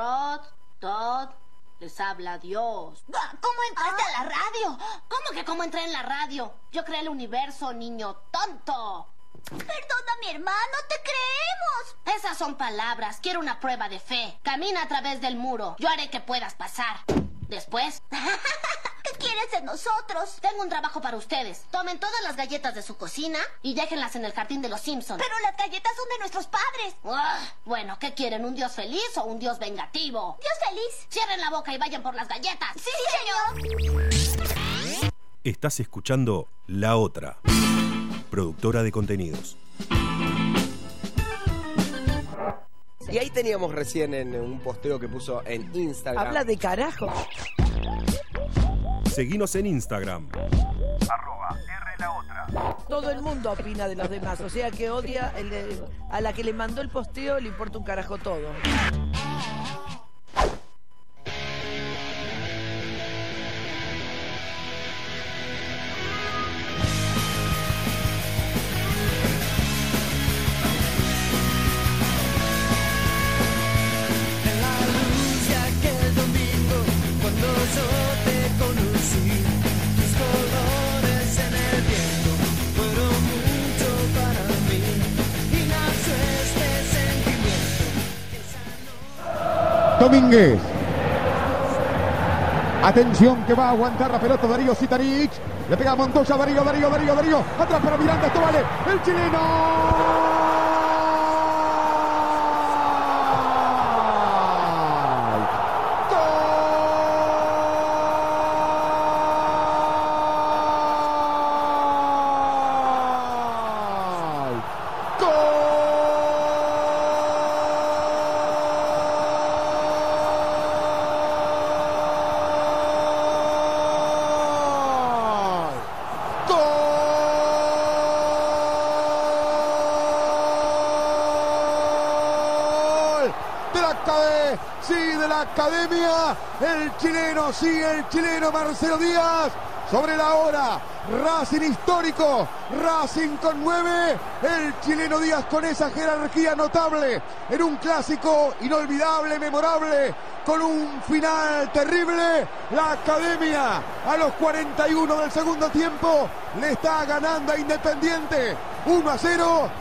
Rod, Todd, les habla Dios. Ah, ¿Cómo entraste a la radio? ¿Cómo que cómo entré en la radio? Yo creé el universo, niño tonto. Perdona, mi hermano, te creemos. Esas son palabras. Quiero una prueba de fe. Camina a través del muro. Yo haré que puedas pasar. Después, ¿Qué quieres de nosotros? tengo un trabajo para ustedes. Tomen todas las galletas de su cocina y déjenlas en el jardín de los Simpsons. Pero las galletas son de nuestros padres. bueno, ¿qué quieren? ¿Un dios feliz o un dios vengativo? Dios feliz. Cierren la boca y vayan por las galletas. Sí, señor. Estás escuchando La Otra, productora de contenidos. Y ahí teníamos recién en un posteo que puso en Instagram. Habla de carajo. Seguinos en Instagram. Todo el mundo opina de los demás, o sea que odia el a la que le mandó el posteo, le importa un carajo todo. Domínguez. Atención que va a aguantar la pelota Darío Sitarich. Le pega Montoya, Darío, Darío, Darío, Darío. Atrás para Miranda, esto vale. El chileno. ¡Gol! ¡Gol! ¡Gol! De la academia, sí, de la academia, el chileno, sí, el chileno Marcelo Díaz, sobre la hora, Racing histórico, Racing con nueve, el chileno Díaz con esa jerarquía notable, en un clásico inolvidable, memorable, con un final terrible, la academia a los 41 del segundo tiempo le está ganando a Independiente. 1 a 0,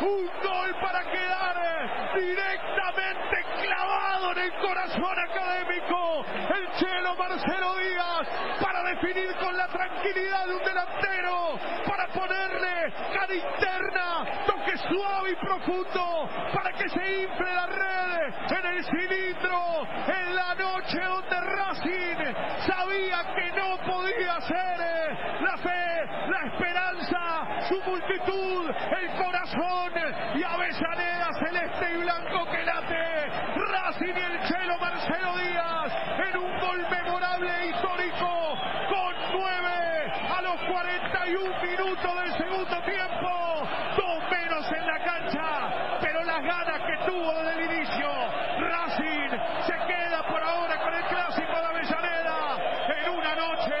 Un gol para quedar directamente clavado en el corazón académico. El Chelo Marcelo Díaz para definir con la tranquilidad de un delantero. Para ponerle cara interna, toque suave y profundo. Para que se infle la red en el cilindro. En la noche donde Racing sabía que no podía ser eh, la fe, la esperanza, su multitud, el corazón y Avellaneda celeste y blanco que late. Y el Chelo Marcelo Díaz en un gol memorable e histórico con nueve a los 41 minutos del segundo tiempo. Dos menos en la cancha, pero las ganas que tuvo desde el inicio. Racing se queda por ahora con el clásico de Avellaneda en una noche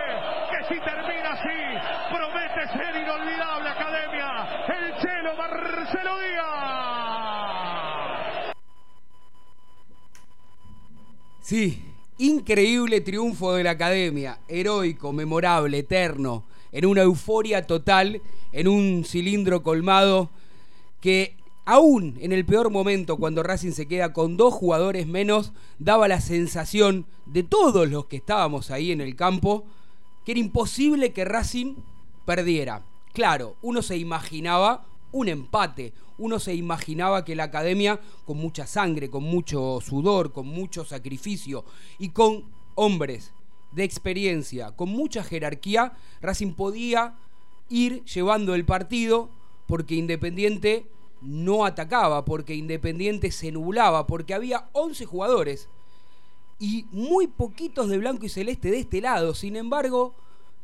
que si termina así promete ser inolvidable Academia. El Chelo Marcelo Díaz. Sí, increíble triunfo de la academia, heroico, memorable, eterno. en una euforia total, en un cilindro colmado, que aún en el peor momento, cuando Racing se queda con dos jugadores menos, daba la sensación de todos los que estábamos ahí en el campo, que era imposible que Racing perdiera. Claro, uno se imaginaba un empate, uno se imaginaba que la academia, con mucha sangre, con mucho sudor, con mucho sacrificio y con hombres de experiencia, con mucha jerarquía, Racing podía ir llevando el partido porque Independiente no atacaba, porque Independiente se nublaba, porque había 11 jugadores y muy poquitos de blanco y celeste de este lado. Sin embargo,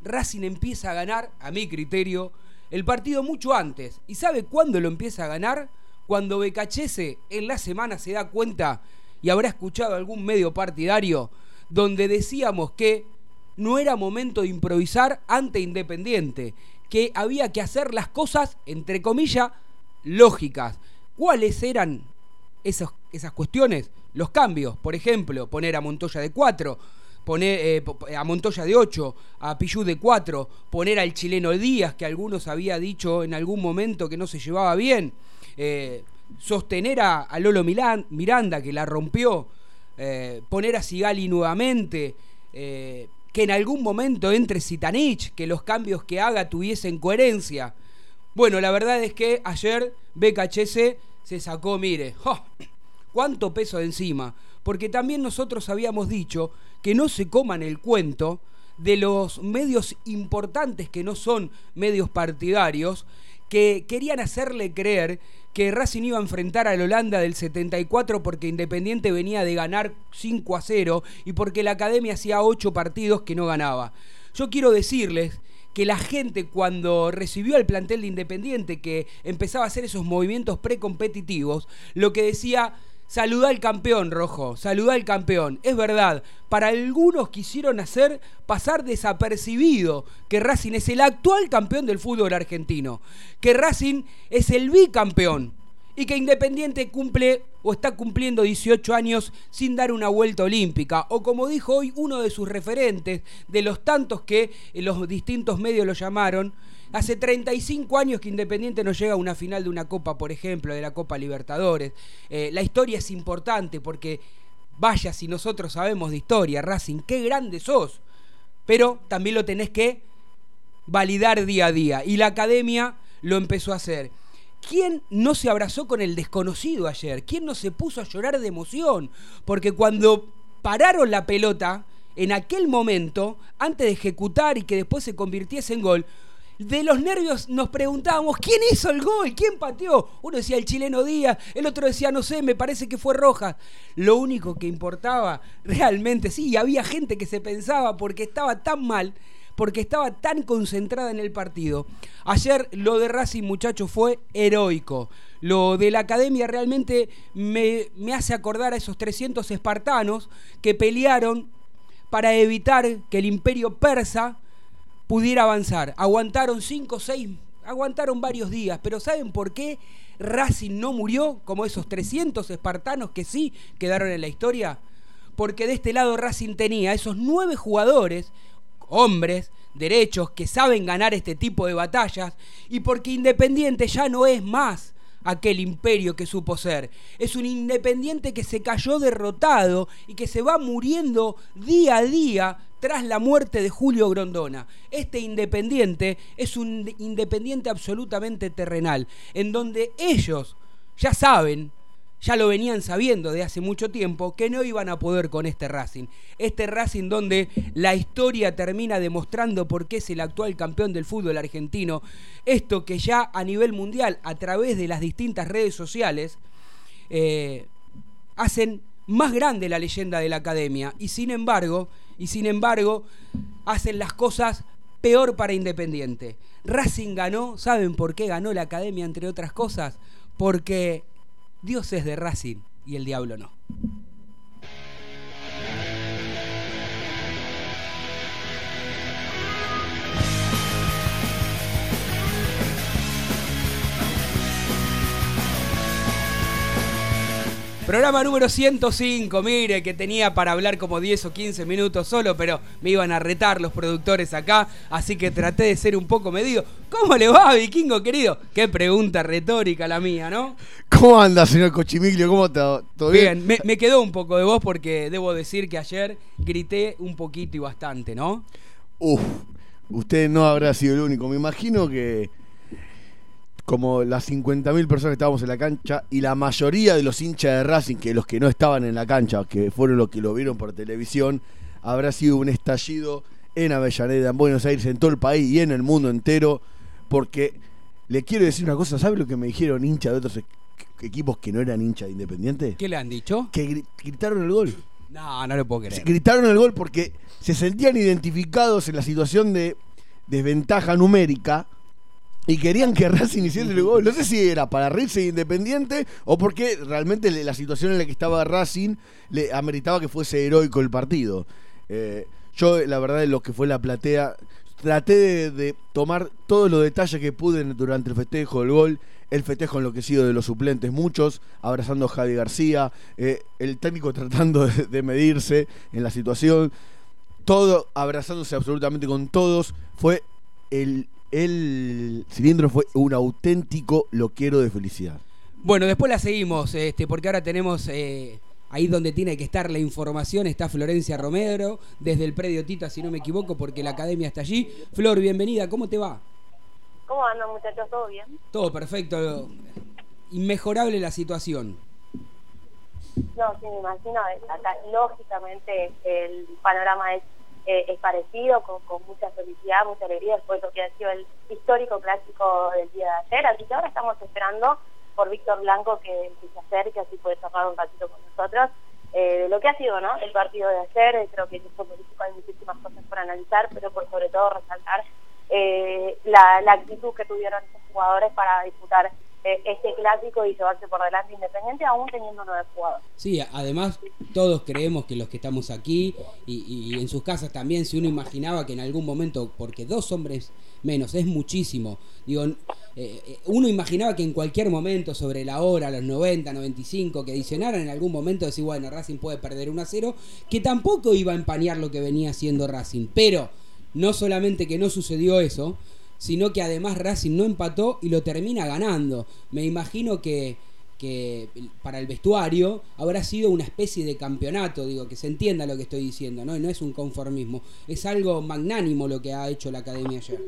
Racing empieza a ganar, a mi criterio, el partido mucho antes. ¿Y sabe cuándo lo empieza a ganar? Cuando Becachese en la semana se da cuenta y habrá escuchado algún medio partidario donde decíamos que no era momento de improvisar ante Independiente, que había que hacer las cosas, entre comillas, lógicas. ¿Cuáles eran esas, esas cuestiones? Los cambios, por ejemplo, poner a Montoya de 4, poner eh, a Montoya de 8, a Pillú de 4, poner al chileno Díaz, que algunos había dicho en algún momento que no se llevaba bien, eh, sostener a, Lolo Miranda, que la rompió, eh, poner a Sigali nuevamente, que en algún momento entre Sitanich, que los cambios que haga tuviesen coherencia. Bueno, la verdad es que ayer BKHS se sacó, mire, cuánto peso de encima, porque también nosotros habíamos dicho que no se coman el cuento de los medios importantes que no son medios partidarios, que querían hacerle creer que Racing iba a enfrentar al Holanda del 74 porque Independiente venía de ganar 5 a 0 y porque la Academia hacía 8 partidos que no ganaba. Yo quiero decirles que la gente cuando recibió al plantel de Independiente que empezaba a hacer esos movimientos precompetitivos, lo que decía Saluda al campeón, Rojo, saluda al campeón. Es verdad, para algunos quisieron hacer pasar desapercibido que Racing es el actual campeón del fútbol argentino, que Racing es el bicampeón y que Independiente cumple o está cumpliendo 18 años sin dar una vuelta olímpica, o como dijo hoy uno de sus referentes, de los tantos que los distintos medios lo llamaron, Hace 35 años que Independiente no llega a una final de una Copa, por ejemplo, de la Copa Libertadores. Eh, la historia es importante porque, vaya, si nosotros sabemos de historia, Racing, qué grande sos. Pero también lo tenés que validar día a día. Y la academia lo empezó a hacer. ¿Quién no se abrazó con el desconocido ayer? ¿Quién no se puso a llorar de emoción? Porque cuando pararon la pelota, en aquel momento, antes de ejecutar y que después se convirtiese en gol, de los nervios nos preguntábamos, ¿quién hizo el gol? ¿Quién pateó? Uno decía el chileno Díaz, el otro decía, no sé, me parece que fue Rojas. Lo único que importaba realmente, sí, había gente que se pensaba porque estaba tan mal, porque estaba tan concentrada en el partido. Ayer lo de Racing, muchachos, fue heroico. Lo de la academia realmente me, me hace acordar a esos 300 espartanos que pelearon para evitar que el imperio persa pudiera avanzar. Aguantaron cinco, seis, aguantaron varios días, pero ¿saben por qué Racing no murió como esos 300 espartanos que sí quedaron en la historia? Porque de este lado Racing tenía esos nueve jugadores, hombres, derechos, que saben ganar este tipo de batallas, y porque Independiente ya no es más aquel imperio que supo ser. Es un independiente que se cayó derrotado y que se va muriendo día a día tras la muerte de Julio Grondona. Este independiente es un independiente absolutamente terrenal, en donde ellos ya saben, ya lo venían sabiendo de hace mucho tiempo, que no iban a poder con este Racing. Este Racing donde la historia termina demostrando por qué es el actual campeón del fútbol argentino. Esto que ya a nivel mundial, a través de las distintas redes sociales, eh, hacen más grande la leyenda de la academia. Y sin embargo, y sin embargo hacen las cosas peor para Independiente. Racing ganó, ¿saben por qué ganó la academia entre otras cosas? Porque Dios es de Racing y el diablo no. Programa número 105, mire, que tenía para hablar como 10 o 15 minutos solo, pero me iban a retar los productores acá, así que traté de ser un poco medido. ¿Cómo le va, vikingo querido? Qué pregunta retórica la mía, ¿no? ¿Cómo anda, señor Cochimiglio? ¿Cómo está? ¿Todo bien? Bien, me, me quedó un poco de voz porque debo decir que ayer grité un poquito y bastante, ¿no? Uf, usted no habrá sido el único. Me imagino que como las 50.000 personas que estábamos en la cancha y la mayoría de los hinchas de Racing, que los que no estaban en la cancha, que fueron los que lo vieron por televisión, habrá sido un estallido en Avellaneda, en Buenos Aires, en todo el país y en el mundo entero, porque le quiero decir una cosa, ¿sabe lo que me dijeron hinchas de otros e- equipos que no eran hinchas de Independiente? ¿Qué le han dicho? Que gri- gritaron el gol. No, no le puedo creer. gritaron el gol porque se sentían identificados en la situación de desventaja numérica y querían que Racing hiciera el gol. No sé si era para reírse de Independiente o porque realmente la situación en la que estaba Racing le ameritaba que fuese heroico el partido. Eh, yo, la verdad, lo que fue la platea, traté de, tomar todos los detalles que pude durante el festejo del gol. El festejo enloquecido de los suplentes, muchos, abrazando a Javi García, eh, el técnico tratando de medirse en la situación, todo abrazándose absolutamente con todos. Fue el, el cilindro fue un auténtico loquero de felicidad. Bueno, después la seguimos, este, porque ahora tenemos eh, ahí donde tiene que estar la información, está Florencia Romero, desde el predio Tita, si no me equivoco, porque la academia está allí. Flor, bienvenida, ¿cómo te va? ¿Cómo andan muchachos? ¿Todo bien? Todo perfecto, inmejorable la situación. No, sí, me imagino. Acá, lógicamente el panorama es, eh, es parecido, con, mucha felicidad, mucha alegría, después de lo que ha sido el histórico clásico del día de ayer. Así que ahora estamos esperando por Víctor Blanco que, que se acerque, así puede charlar un ratito con nosotros. eh, de lo que ha sido ¿no? el partido de ayer, eh, creo que en esto político hay muchísimas cosas por analizar, pero por sobre todo resaltar la, la actitud que tuvieron estos jugadores para disputar este clásico y llevarse por delante Independiente, aún teniendo nueve jugadores. Sí, además todos creemos que los que estamos aquí y, y en sus casas también, si uno imaginaba que en algún momento, porque dos hombres menos es muchísimo, digo, eh, eh, uno imaginaba que en cualquier momento, sobre la hora, los 90, 95, que adicionaran en algún momento, decir, bueno, Racing puede perder 1 a 0, que tampoco iba a empañar lo que venía haciendo Racing, pero no solamente que no sucedió eso, sino que además Racing no empató y lo termina ganando. Me imagino que, que para el vestuario habrá sido una especie de campeonato, digo, que se entienda lo que estoy diciendo, ¿no? Y no es un conformismo, es algo magnánimo lo que ha hecho la academia ayer.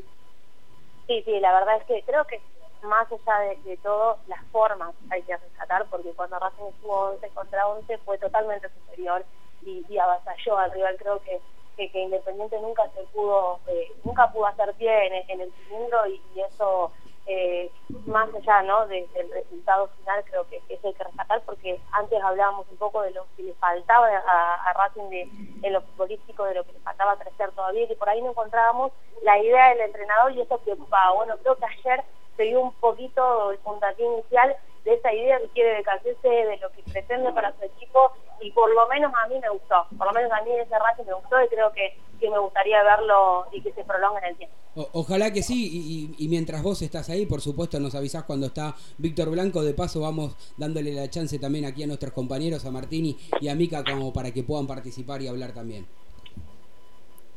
Sí, sí, la verdad es que creo que más allá de, de todo, las formas hay que rescatar, porque cuando Racing estuvo 11 contra 11 fue totalmente superior y, y avasalló al rival. Creo que, que, Independiente nunca se pudo, eh, nunca pudo hacer pie en, el cilindro y, eso, eh, más allá ¿no? de- del resultado final, creo que, eso hay que rescatar, porque antes hablábamos un poco de lo que le faltaba a, a Racing de, en lo futbolístico, de lo que le faltaba crecer todavía, y por ahí no encontrábamos la idea del entrenador y eso preocupaba. Bueno, creo que ayer se dio un poquito el puntapié inicial de esa idea que quiere decasarse de lo que pretende para su equipo y por lo menos a mí me gustó, por lo menos a mí ese Racing me gustó y creo que, que me gustaría verlo y que se prolongue en el tiempo. Ojalá que sí, y, y- y mientras vos estás ahí, por supuesto nos avisás cuando está Víctor Blanco, de paso vamos dándole la chance también aquí a nuestros compañeros, a Martini y a Mica, como para que puedan participar y hablar también.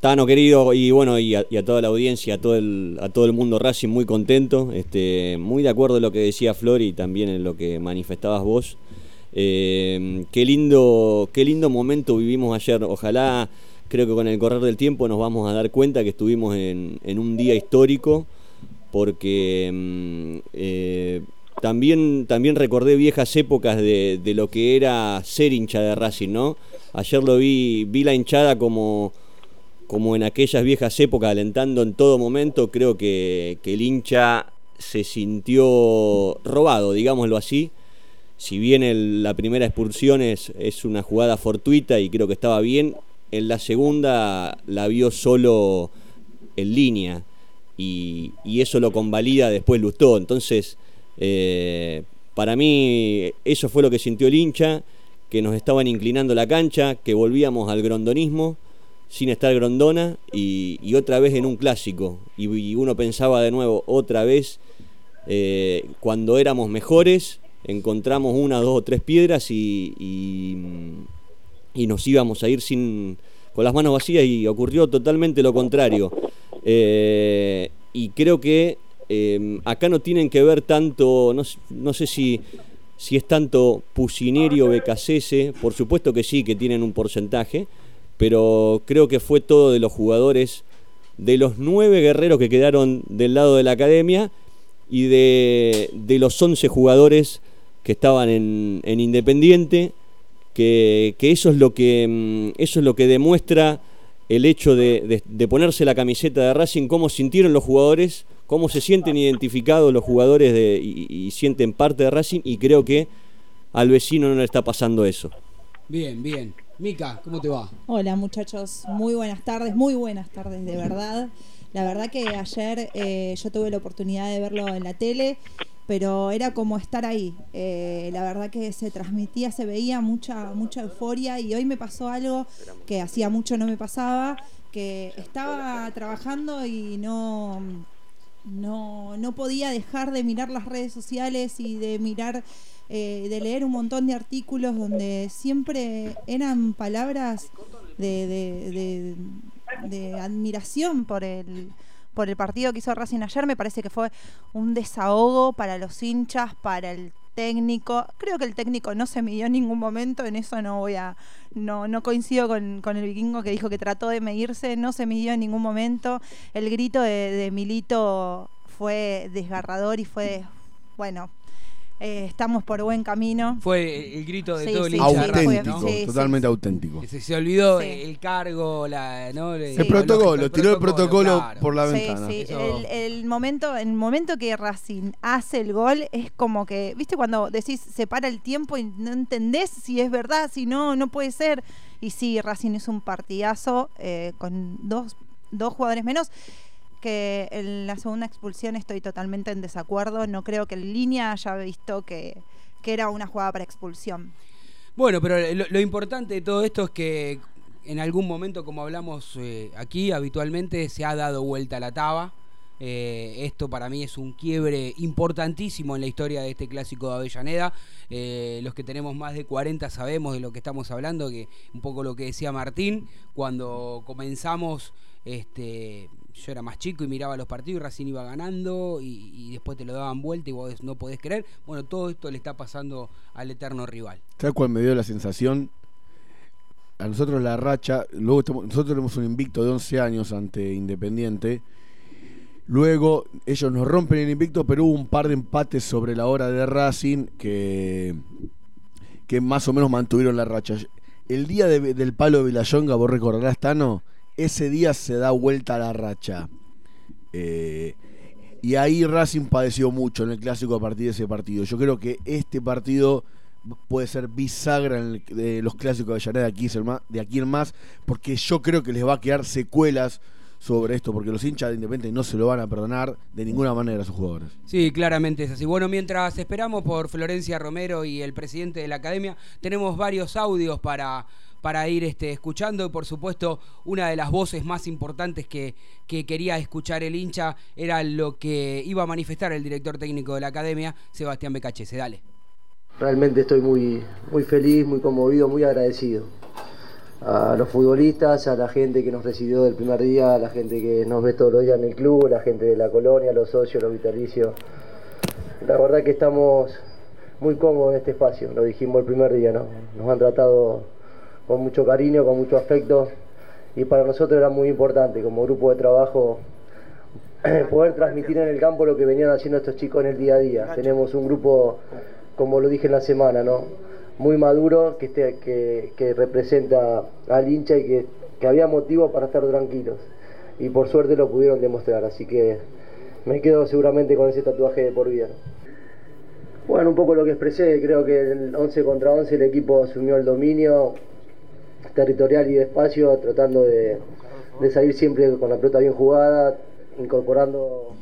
Tano querido y bueno y a, toda la audiencia, a todo el a todo el mundo Racing muy contento, este muy de acuerdo en lo que decía Flor y también en lo que manifestabas vos. Eh, qué lindo qué lindo momento vivimos ayer. Ojalá creo que con el correr del tiempo nos vamos a dar cuenta que estuvimos en, en un día histórico porque mm, eh, también, también recordé viejas épocas de, de lo que era ser hincha de Racing, ¿no? Ayer lo vi, vi la hinchada como, como en aquellas viejas épocas, alentando en todo momento. Creo que, el hincha se sintió robado, digámoslo así. Si bien la primera expulsión es, es una jugada fortuita y creo que estaba bien, en la segunda la vio solo en línea y, y eso lo convalida después Lustó. Entonces, eh, para mí eso fue lo que sintió el hincha, que nos estaban inclinando la cancha, que volvíamos al grondonismo sin estar grondona y, otra vez en un clásico. Y, uno pensaba de nuevo, otra vez, eh, cuando éramos mejores encontramos una, dos o tres piedras y, y, nos íbamos a ir sin con las manos vacías y ocurrió totalmente lo contrario. Eh, y creo que eh, acá no tienen que ver tanto, no, no sé si, si es tanto Pusineri o Becasese, por supuesto que sí, que tienen un porcentaje, pero creo que fue todo de los jugadores, de los nueve guerreros que quedaron del lado de la academia y de, los 11 jugadores que estaban en, en Independiente, que, eso es lo que mm, eso es lo que demuestra el hecho de, ponerse la camiseta de Racing, cómo sintieron los jugadores, cómo se sienten identificados los jugadores y, y sienten parte de Racing, y creo que al vecino no le está pasando eso. Bien, bien. Mica, ¿cómo te va? Hola muchachos, muy buenas tardes, muy buenas tardes de verdad. La verdad que ayer eh, yo tuve la oportunidad de verlo en la tele, pero era como estar ahí. Eh, la verdad que se transmitía, se veía mucha, mucha euforia y hoy me pasó algo que hacía mucho no me pasaba, que estaba trabajando y no, no, no podía dejar de mirar las redes sociales y de mirar, eh, de leer un montón de artículos donde siempre eran palabras de, admiración por el, por el partido que hizo Racing ayer. Me parece que fue un desahogo para los hinchas, para el técnico. Creo que el técnico no se midió en ningún momento, en eso no voy a, no, no coincido con, con el vikingo que dijo que trató de medirse, no se midió en ningún momento. El grito de Milito fue desgarrador y fue, bueno, eh, estamos por buen camino. Fue el grito de Sí, todo el sí, auténtico, ¿no? Sí, sí, totalmente auténtico. Se, se olvidó Sí. el cargo, la, ¿no? El Lo protocolo, lógico, tiró el protocolo claro. por la Sí, ventana. sí. El, el momento, el momento que Racing hace el gol es como que, ¿viste? Cuando decís se para el tiempo y no entendés si es verdad, si no, no puede ser. Y sí, Racing es un partidazo eh, con dos, dos jugadores menos. Que en la segunda expulsión estoy totalmente en desacuerdo. No creo que en línea haya visto que, que era una jugada para expulsión. Bueno, pero lo, lo importante de todo esto es que en algún momento, como hablamos eh, aquí habitualmente, se ha dado vuelta la taba. Eh, esto para mí es un quiebre importantísimo en la historia de este clásico de Avellaneda. Eh, los que tenemos más de 40 sabemos de lo que estamos hablando, que un poco lo que decía Martín, cuando comenzamos, este, yo era más chico y miraba los partidos y Racing iba ganando y, después te lo daban vuelta y vos no podés creer. Bueno, todo esto le está pasando al eterno rival. ¿Sabes cuál me dio la sensación? A nosotros la racha, luego nosotros tenemos un invicto de 11 años ante Independiente. Luego ellos nos rompen el invicto, pero hubo un par de empates sobre la hora de Racing que, que más o menos mantuvieron la racha. El día de- del palo de Vilayonga, vos recordarás, Tano, ese día se da vuelta la racha. Eh, y ahí Racing padeció mucho en el clásico a partir de ese partido. Yo creo que este partido puede ser bisagra de los clásicos de Avellaneda aquí, de aquí en más, porque yo creo que les va a quedar secuelas sobre esto, porque los hinchas de Independiente no se lo van a perdonar de ninguna manera a sus jugadores. Sí, claramente es así. Bueno, mientras esperamos por Florencia Romero y el presidente de la academia, tenemos varios audios para, para ir este, escuchando y por supuesto una de las voces más importantes que, que quería escuchar el hincha era lo que iba a manifestar el director técnico de la academia, Sebastián Becachese. Dale. Realmente estoy muy, muy feliz, muy conmovido, muy agradecido. A los futbolistas, a la gente que nos recibió del primer día, a la gente que nos ve todos los días en el club, la gente de la colonia, los socios, los vitalicios. La verdad que estamos muy cómodos en este espacio, lo dijimos el primer día, ¿no? Nos han tratado con mucho cariño, con mucho afecto y para nosotros era muy importante como grupo de trabajo poder transmitir en el campo lo que venían haciendo estos chicos en el día a día. Tenemos un grupo, como lo dije en la semana, ¿no? muy maduro que, esté, que, que representa al hincha y que, que había motivo para estar tranquilos. Y por suerte lo pudieron demostrar, así que me quedo seguramente con ese tatuaje de por vida. Bueno, un poco lo que expresé, creo que en 11 contra 11 el equipo asumió el dominio territorial y de espacio, tratando de, de salir siempre con la pelota bien jugada, incorporando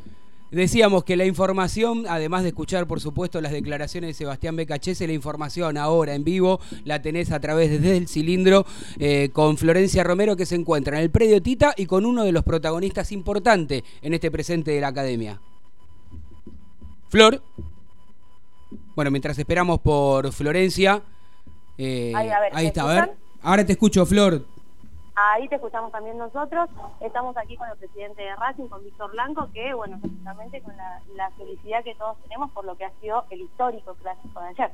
Decíamos que la información, además de escuchar por supuesto las declaraciones de Sebastián Becachese, la información ahora en vivo la tenés a través desde el cilindro eh, con Florencia Romero que se encuentra en el predio Tita y con uno de los protagonistas importantes en este presente de la academia. Flor. Bueno, mientras esperamos por Florencia. eh, Ahí, a ver, ¿me está, a ver. Ahora te escucho, Flor. Ahí te escuchamos también nosotros. Estamos aquí con el presidente de Racing, con Víctor Blanco, que, bueno, justamente con la, la felicidad que todos tenemos por lo que ha sido el histórico clásico de ayer.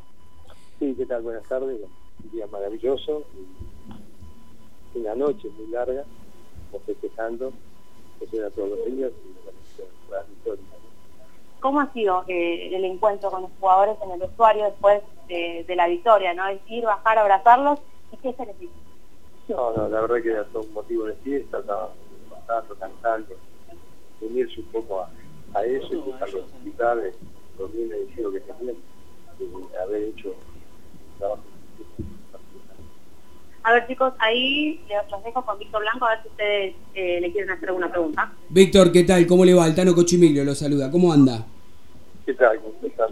Sí, ¿qué tal? Buenas tardes. Un día maravilloso. y Una noche muy larga, festejando, que era todos los días. Y, la. ¿Cómo ha sido eh, el encuentro con los jugadores en el vestuario después de, de la victoria? ¿no? Es ir, bajar, abrazarlos y qué se les dice. No, no, la verdad que era todo un motivo de fiesta, pasando, cantando, unirse un poco a, a eso y dejarlos disfrutar de lo bien merecido que tenían, de haber hecho un trabajo. A ver, chicos, ahí los dejo con Víctor Blanco a ver si ustedes eh, le quieren hacer alguna pregunta. Víctor, ¿qué tal? ¿Cómo le va? Altano Cochimiglio lo saluda. ¿Cómo anda? ¿Qué tal? ¿Cómo estás?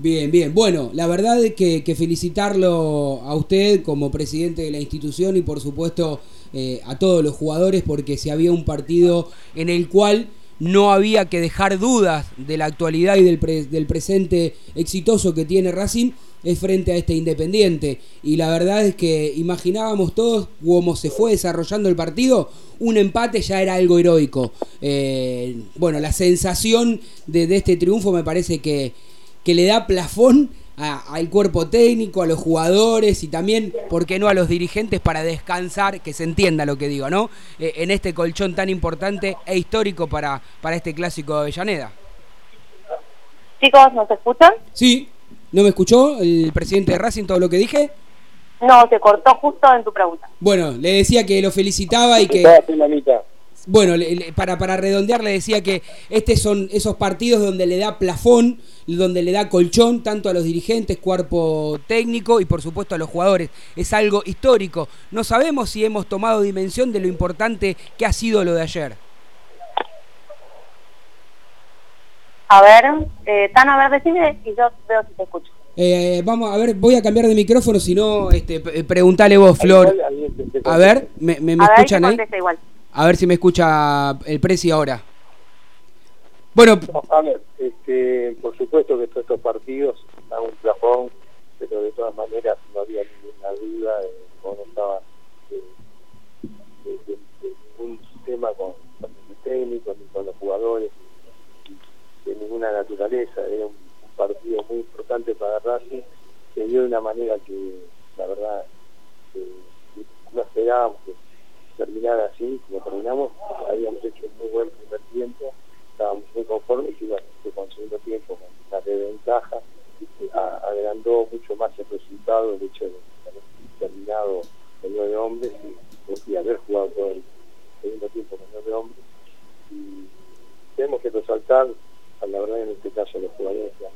Bien, bien. Bueno, la verdad es que, que felicitarlo a usted como presidente de la institución y por supuesto eh, a todos los jugadores porque si había un partido en el cual no había que dejar dudas de la actualidad y del, pre- del presente exitoso que tiene Racing es frente a este Independiente. Y la verdad es que imaginábamos todos cómo se fue desarrollando el partido, un empate ya era algo heroico. Eh, bueno, la sensación de, de este triunfo me parece que, que le da plafón a- al cuerpo técnico, a los jugadores y también, ¿por qué no?, a los dirigentes para descansar, que se entienda lo que digo, ¿no? Eh, en este colchón tan importante e histórico para, para este clásico de Avellaneda. Chicos, ¿nos escuchan? Sí, ¿no me escuchó el presidente de Racing todo lo que dije? No, se cortó justo en tu pregunta. Bueno, le decía que lo felicitaba y que... Bueno, le- le- para, para redondear le decía que estos son esos partidos donde le da plafón, donde le da colchón tanto a los dirigentes, cuerpo técnico y por supuesto a los jugadores. Es algo histórico. No sabemos si hemos tomado dimensión de lo importante que ha sido lo de ayer. A ver, eh, Tano, a ver, decime y yo veo si te escucho. Eh, vamos a ver, voy a cambiar de micrófono, si no, este, p- preguntale vos, Flor. A ver, ¿me, me- me a ver, escuchan ahí? igual. A ver si me escucha el Presi ahora. Bueno, No, a ver, este, por supuesto que todos estos partidos dan un plafón, pero de todas maneras no había ninguna duda de no estaba eh, de, de- de ningún tema con, con el técnico ni con los jugadores, de ninguna naturaleza. Era un, un partido muy importante para Racing, se dio de una manera que la verdad eh, no esperábamos que terminara así, como terminamos, habíamos hecho un muy buen primer tiempo, estábamos muy conformes y bueno, con segundo tiempo, con la desventaja, agrandó mucho más el resultado el hecho de haber terminado con nueve hombres y, y haber jugado todo el segundo tiempo con nueve hombres. Y tenemos que resaltar, a la verdad en este caso, los jugadores que han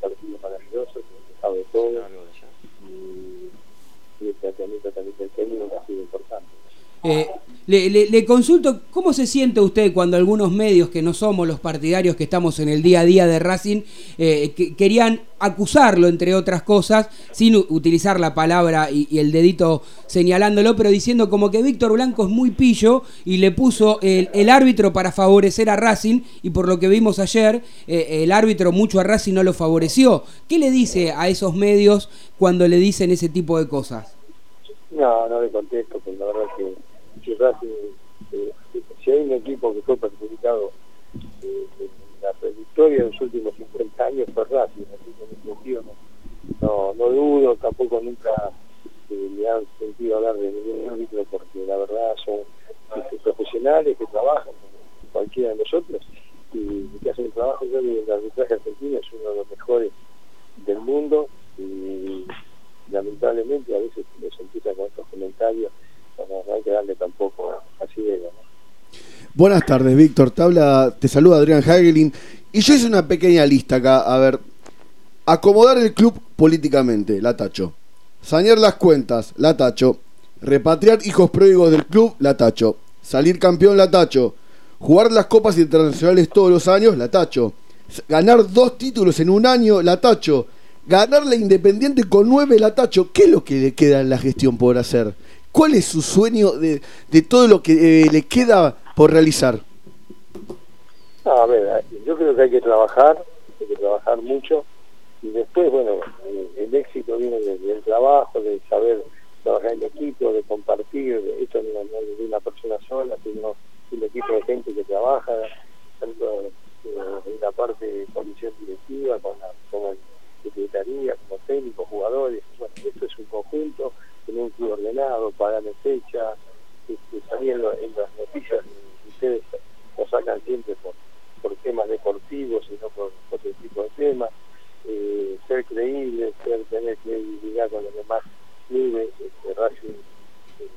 partido maravilloso, que han dejado de todo, y, y el planteamiento también del técnico que ha sido importante. Eh, le, le- le consulto, ¿cómo se siente usted cuando algunos medios que no somos los partidarios que estamos en el día a día de Racing eh, que- querían acusarlo, entre otras cosas, sin utilizar la palabra y, el dedito señalándolo, pero diciendo como que Víctor Blanco es muy pillo y le puso el, árbitro para favorecer a Racing y por lo que vimos ayer, eh, el árbitro mucho a Racing no lo favoreció. ¿Qué le dice a esos medios cuando le dicen ese tipo de cosas? No, no le contesto, porque la verdad que si Racing, eh, si hay un equipo que fue perjudicado eh, en la victoria de los últimos 50 años fue Racing, así que en ese sentido no, no, dudo, tampoco nunca eh, me han sentido hablar de ningún árbitro, porque la verdad son este, profesionales que trabajan como cualquiera de nosotros y que hacen el trabajo, yo creo que el arbitraje argentino es uno de los mejores del mundo y lamentablemente a veces nos empieza con estos comentarios, no hay que darle tampoco así de ¿no? Buenas tardes, Víctor. Te te saluda Adrián Hagelin. Y yo hice una pequeña lista acá. A ver, acomodar el club políticamente, la tacho. Sanear las cuentas, la tacho. Repatriar hijos pródigos del club, la tacho. Salir campeón, la tacho. Jugar las copas internacionales todos los años, la tacho. Ganar dos títulos en un año, la tacho. Ganar la Independiente con nueve, la tacho. ¿Qué es lo que le queda en la gestión por hacer? ¿Cuál es su sueño de, de todo lo que eh, le queda por realizar? No, a ver, yo creo que hay que trabajar, hay que trabajar mucho. Y después, bueno, el éxito viene de- del trabajo, de saber trabajar en equipo, de compartir, esto no, es de una persona sola, sino un equipo de gente que trabaja, tanto eh, en la parte de comisión directiva, con la, como en secretaría, como técnicos, jugadores, bueno, esto es un conjunto, tener un club ordenado, pagar fecha, este, salir en, las noticias, ustedes lo sacan siempre por, por temas deportivos y no por otro tipo de temas, eh, ser creíble, ser, tener credibilidad con los demás clubes, este, Racing eh,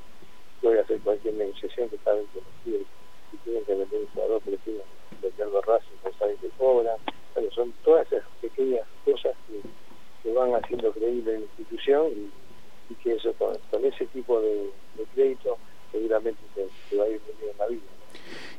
puede hacer cualquier negociación que saben que los clubes, si tienen que vender un jugador, prefieren venderlo a Racing, pues saben que cobran, bueno, son todas esas pequeñas cosas que, que van haciendo creíble la institución y, y que eso con, ese tipo de, crédito seguramente se, va a ir en la vida.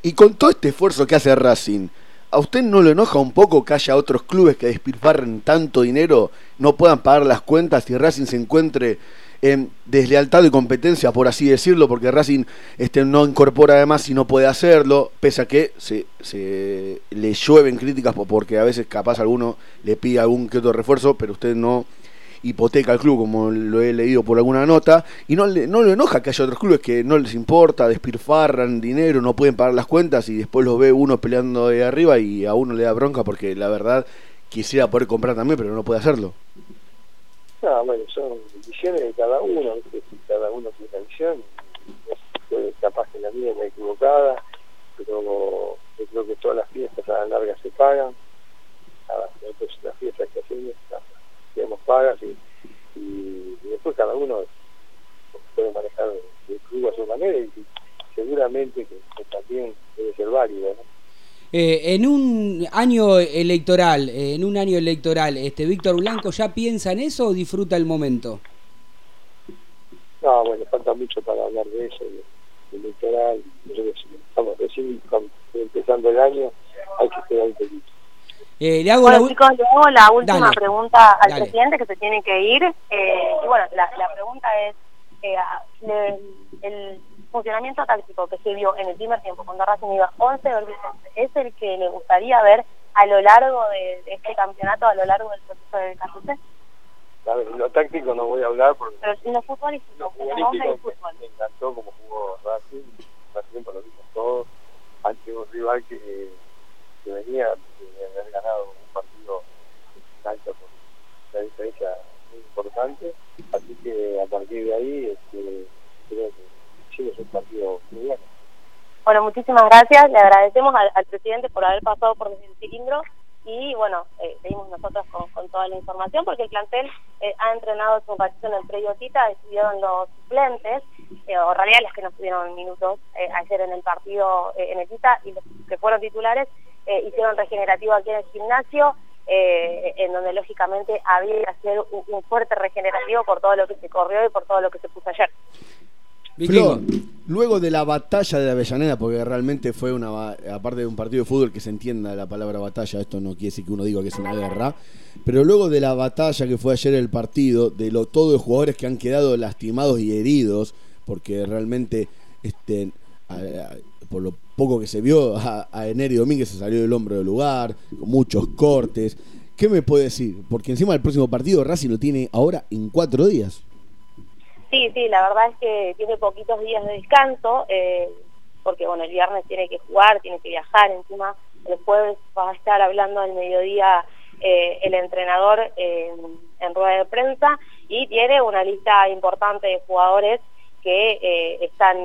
Y con todo este esfuerzo que hace Racing, ¿a usted no le enoja un poco que haya otros clubes que despilfarren tanto dinero, no puedan pagar las cuentas y Racing se encuentre en deslealtad de competencia, por así decirlo, porque Racing este, no incorpora además y no puede hacerlo, pese a que se, se le llueven críticas po- porque a veces capaz alguno le pide algún que otro refuerzo, pero usted no hipoteca al club, como lo he leído por alguna nota, y no le, no le enoja que haya otros clubes que no les importa, despilfarran dinero, no pueden pagar las cuentas y después los ve uno peleando de arriba y a uno le da bronca porque la verdad quisiera poder comprar también, pero no puede hacerlo. No, bueno, son visiones de cada uno, cada uno tiene una visión, capaz que la mía es equivocada, pero yo creo que todas las fiestas a la larga se pagan, Nada, entonces las fiestas que hacemos, las hacemos pagas y, y, y después cada uno puede manejar el club a su manera y, y seguramente que, que también debe ser válido, ¿no? Eh, en un año electoral, eh, en un año electoral, este Víctor Blanco ya piensa en eso o disfruta el momento. No, bueno, falta mucho para hablar de eso, de, de electoral. Nosotros estamos recién empezando el año, hay que esperar un poquito. Eh, le hago Bueno, la chicos, le hago la última Dale. pregunta al Dale. presidente que se tiene que ir. Eh, y bueno, la, la pregunta es, eh, le- el funcionamiento táctico que se vio en el primer tiempo cuando Racing iba 11 versus 11, ¿es el que le gustaría ver a lo largo de, de este campeonato, a lo largo del proceso? A ver, lo táctico no voy a hablar porque Pero en lo futbolístico, lo futbolístico fútbol. me, me encantó como jugó Racing, tiempo lo vimos todos, ante un rival que, que venía de haber ganado un partido alto por una diferencia muy importante, así que a partir de ahí este, creo que Chile es un partido muy bueno. Bueno, muchísimas gracias. Le agradecemos al, presidente por haber pasado por el cilindro y bueno, eh, seguimos nosotros con, con toda la información porque el plantel eh, ha entrenado un ratito en el predio Tita, estuvieron los suplentes, eh, o los que no tuvieron minutos ayer en el partido en el Tita y los que fueron titulares eh, hicieron regenerativo aquí en el gimnasio. eh, en donde lógicamente había que hacer un, un fuerte regenerativo por todo lo que se corrió y por todo lo que se puso ayer. Flor, luego de la batalla de Avellaneda, porque realmente fue una, aparte de un partido de fútbol que se entienda la palabra batalla, esto no quiere decir que uno diga que es una guerra, pero luego de la batalla que fue ayer el partido, de lo, todos los jugadores que han quedado lastimados y heridos, porque realmente, este, a- a- por lo poco que se vio, a, a Domínguez se salió del hombro del lugar, con muchos cortes. ¿Qué me puede decir? Porque encima el próximo partido Racing lo tiene ahora en cuatro días. Sí, sí, la verdad es que tiene poquitos días de descanso, eh, porque bueno, el viernes tiene que jugar, tiene que viajar, encima el jueves va a estar hablando al mediodía eh, el entrenador eh, en rueda de prensa y tiene una lista importante de jugadores que eh, están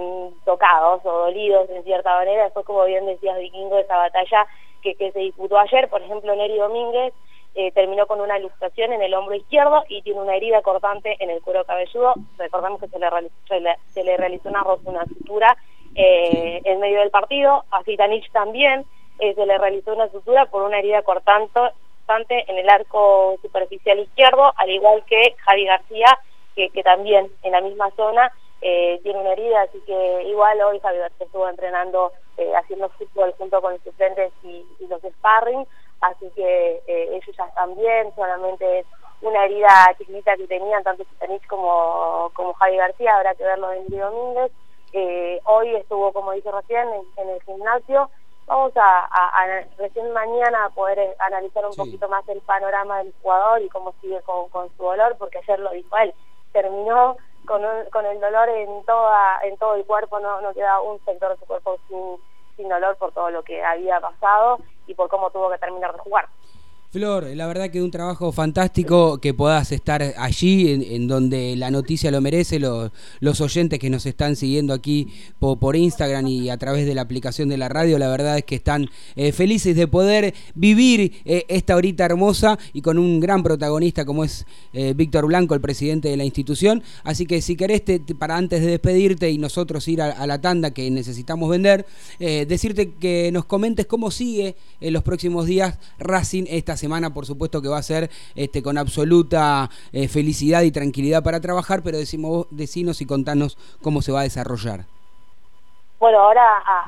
tocados o dolidos en cierta manera, después como bien decías Vikingo, esa batalla que, que se disputó ayer, por ejemplo Neri Domínguez eh, terminó con una luxación en el hombro izquierdo y tiene una herida cortante en el cuero cabelludo. Recordamos que se le, reali- se le, se le realizó una, sutura eh, en medio del partido. A Zitanich también se le realizó una sutura por una herida cortante cortante en el arco superficial izquierdo, al igual que Javi García, que, que también en la misma zona eh, tiene una herida, así que igual hoy Javi García estuvo entrenando, eh, haciendo fútbol junto con los suplentes y, y los sparring, así que eh, ellos ya están bien, solamente es una herida chiquita que tenían tanto Zitanich como, como Javi García, habrá que verlo de Emilio Domínguez. Hoy estuvo, como dije recién, en, en el gimnasio vamos a, a- a- recién mañana a poder analizar un poquito más el panorama del jugador y cómo sigue con, con su dolor, porque ayer lo dijo él, terminó con, un- con el dolor en toda en todo el cuerpo, no, no queda un sector de su cuerpo sin, sin dolor por todo lo que había pasado y por cómo tuvo que terminar de jugar. Flor, la verdad que un trabajo fantástico que puedas estar allí en, donde la noticia lo merece, los, los oyentes que nos están siguiendo aquí po- por, Instagram y a través de la aplicación de la radio, la verdad es que están eh, felices de poder vivir eh, esta horita hermosa y con un gran protagonista como es eh, Víctor Blanco, el presidente de la institución. Así que si querés, para antes de despedirte y nosotros ir a, la tanda que necesitamos vender, decirte que nos comentes cómo sigue en los próximos días Racing esta semana, por supuesto que va a ser este, con absoluta eh, felicidad y tranquilidad para trabajar, pero decimos, decinos y contanos cómo se va a desarrollar. Bueno, ahora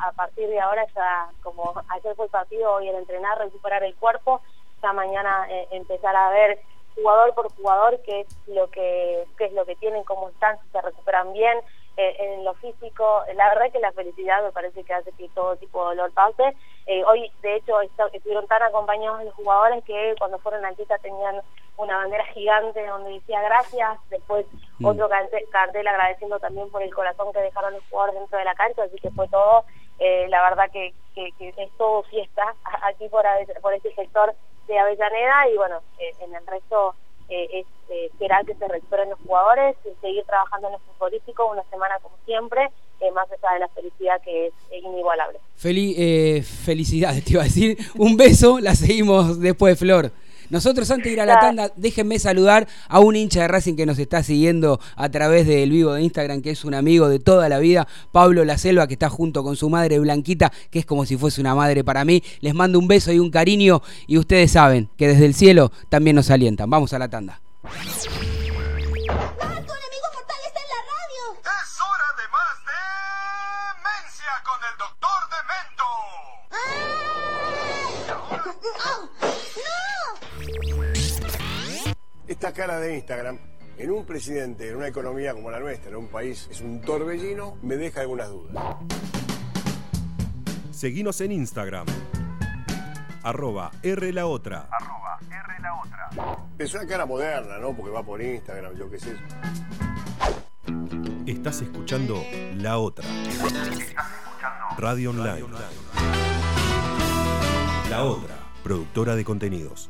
a, partir de ahora ya como ayer fue el partido, hoy el entrenar, recuperar el cuerpo, ya mañana eh, empezar a ver jugador por jugador qué es lo que qué es lo que tienen, cómo están, si se recuperan bien eh, en lo físico. La verdad que la felicidad me parece que hace que todo tipo de dolor pase. Eh, hoy, de hecho, estuvieron tan acompañados los jugadores que cuando fueron al Tita tenían una bandera gigante donde decía gracias, después Mm. otro cartel, cartel agradeciendo también por el corazón que dejaron los jugadores dentro de la cancha, así que fue todo, eh, la verdad que, que, que es todo fiesta aquí por, por este sector de Avellaneda y bueno, eh, en el resto eh, es esperar que se recuperen los jugadores, y seguir trabajando en lo futbolístico una semana como siempre, eh, más allá de la felicidad que es inigualable. Feli- eh, felicidades, te iba a decir. Un beso, la seguimos después, Flor. Nosotros antes de ir a la tanda, déjenme saludar a un hincha de Racing que nos está siguiendo a través del vivo de Instagram, que es un amigo de toda la vida, Pablo La Selva, que está junto con su madre Blanquita, que es como si fuese una madre para mí. Les mando un beso y un cariño y ustedes saben que desde el cielo también nos alientan. Vamos a la tanda. Esta cara de Instagram, en un presidente, en una economía como la nuestra, en un país, es un torbellino, me deja algunas dudas. Seguinos en Instagram. Arroba R la otra. Es una cara moderna, ¿no? Porque va por Instagram, yo qué sé. Estás escuchando La Otra. Radio Online. La Otra, productora de contenidos.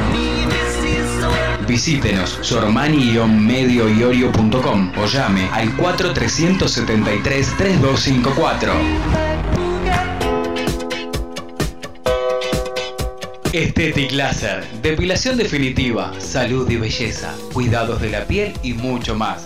Visítenos sormani-medioiorio.com o llame al 4373-3254. Estetic Laser, depilación definitiva, salud y belleza, cuidados de la piel y mucho más.